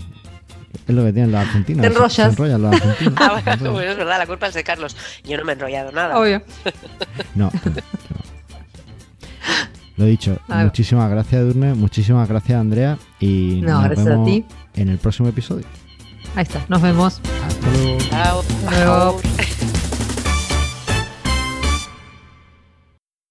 Es lo que tienen los argentinos. Te se- enrollas. Se enrollan los argentinos. Ah, Se bueno, bueno, es verdad, la culpa es de Carlos. Yo no me he enrollado nada. Obvio. No, no, no. Lo dicho, muchísimas gracias, Durne, muchísimas gracias, Andrea, y No, nos gracias a vemos ti. en el próximo episodio. Ahí está, nos vemos. Hasta luego. Chao. Hasta luego. Chao.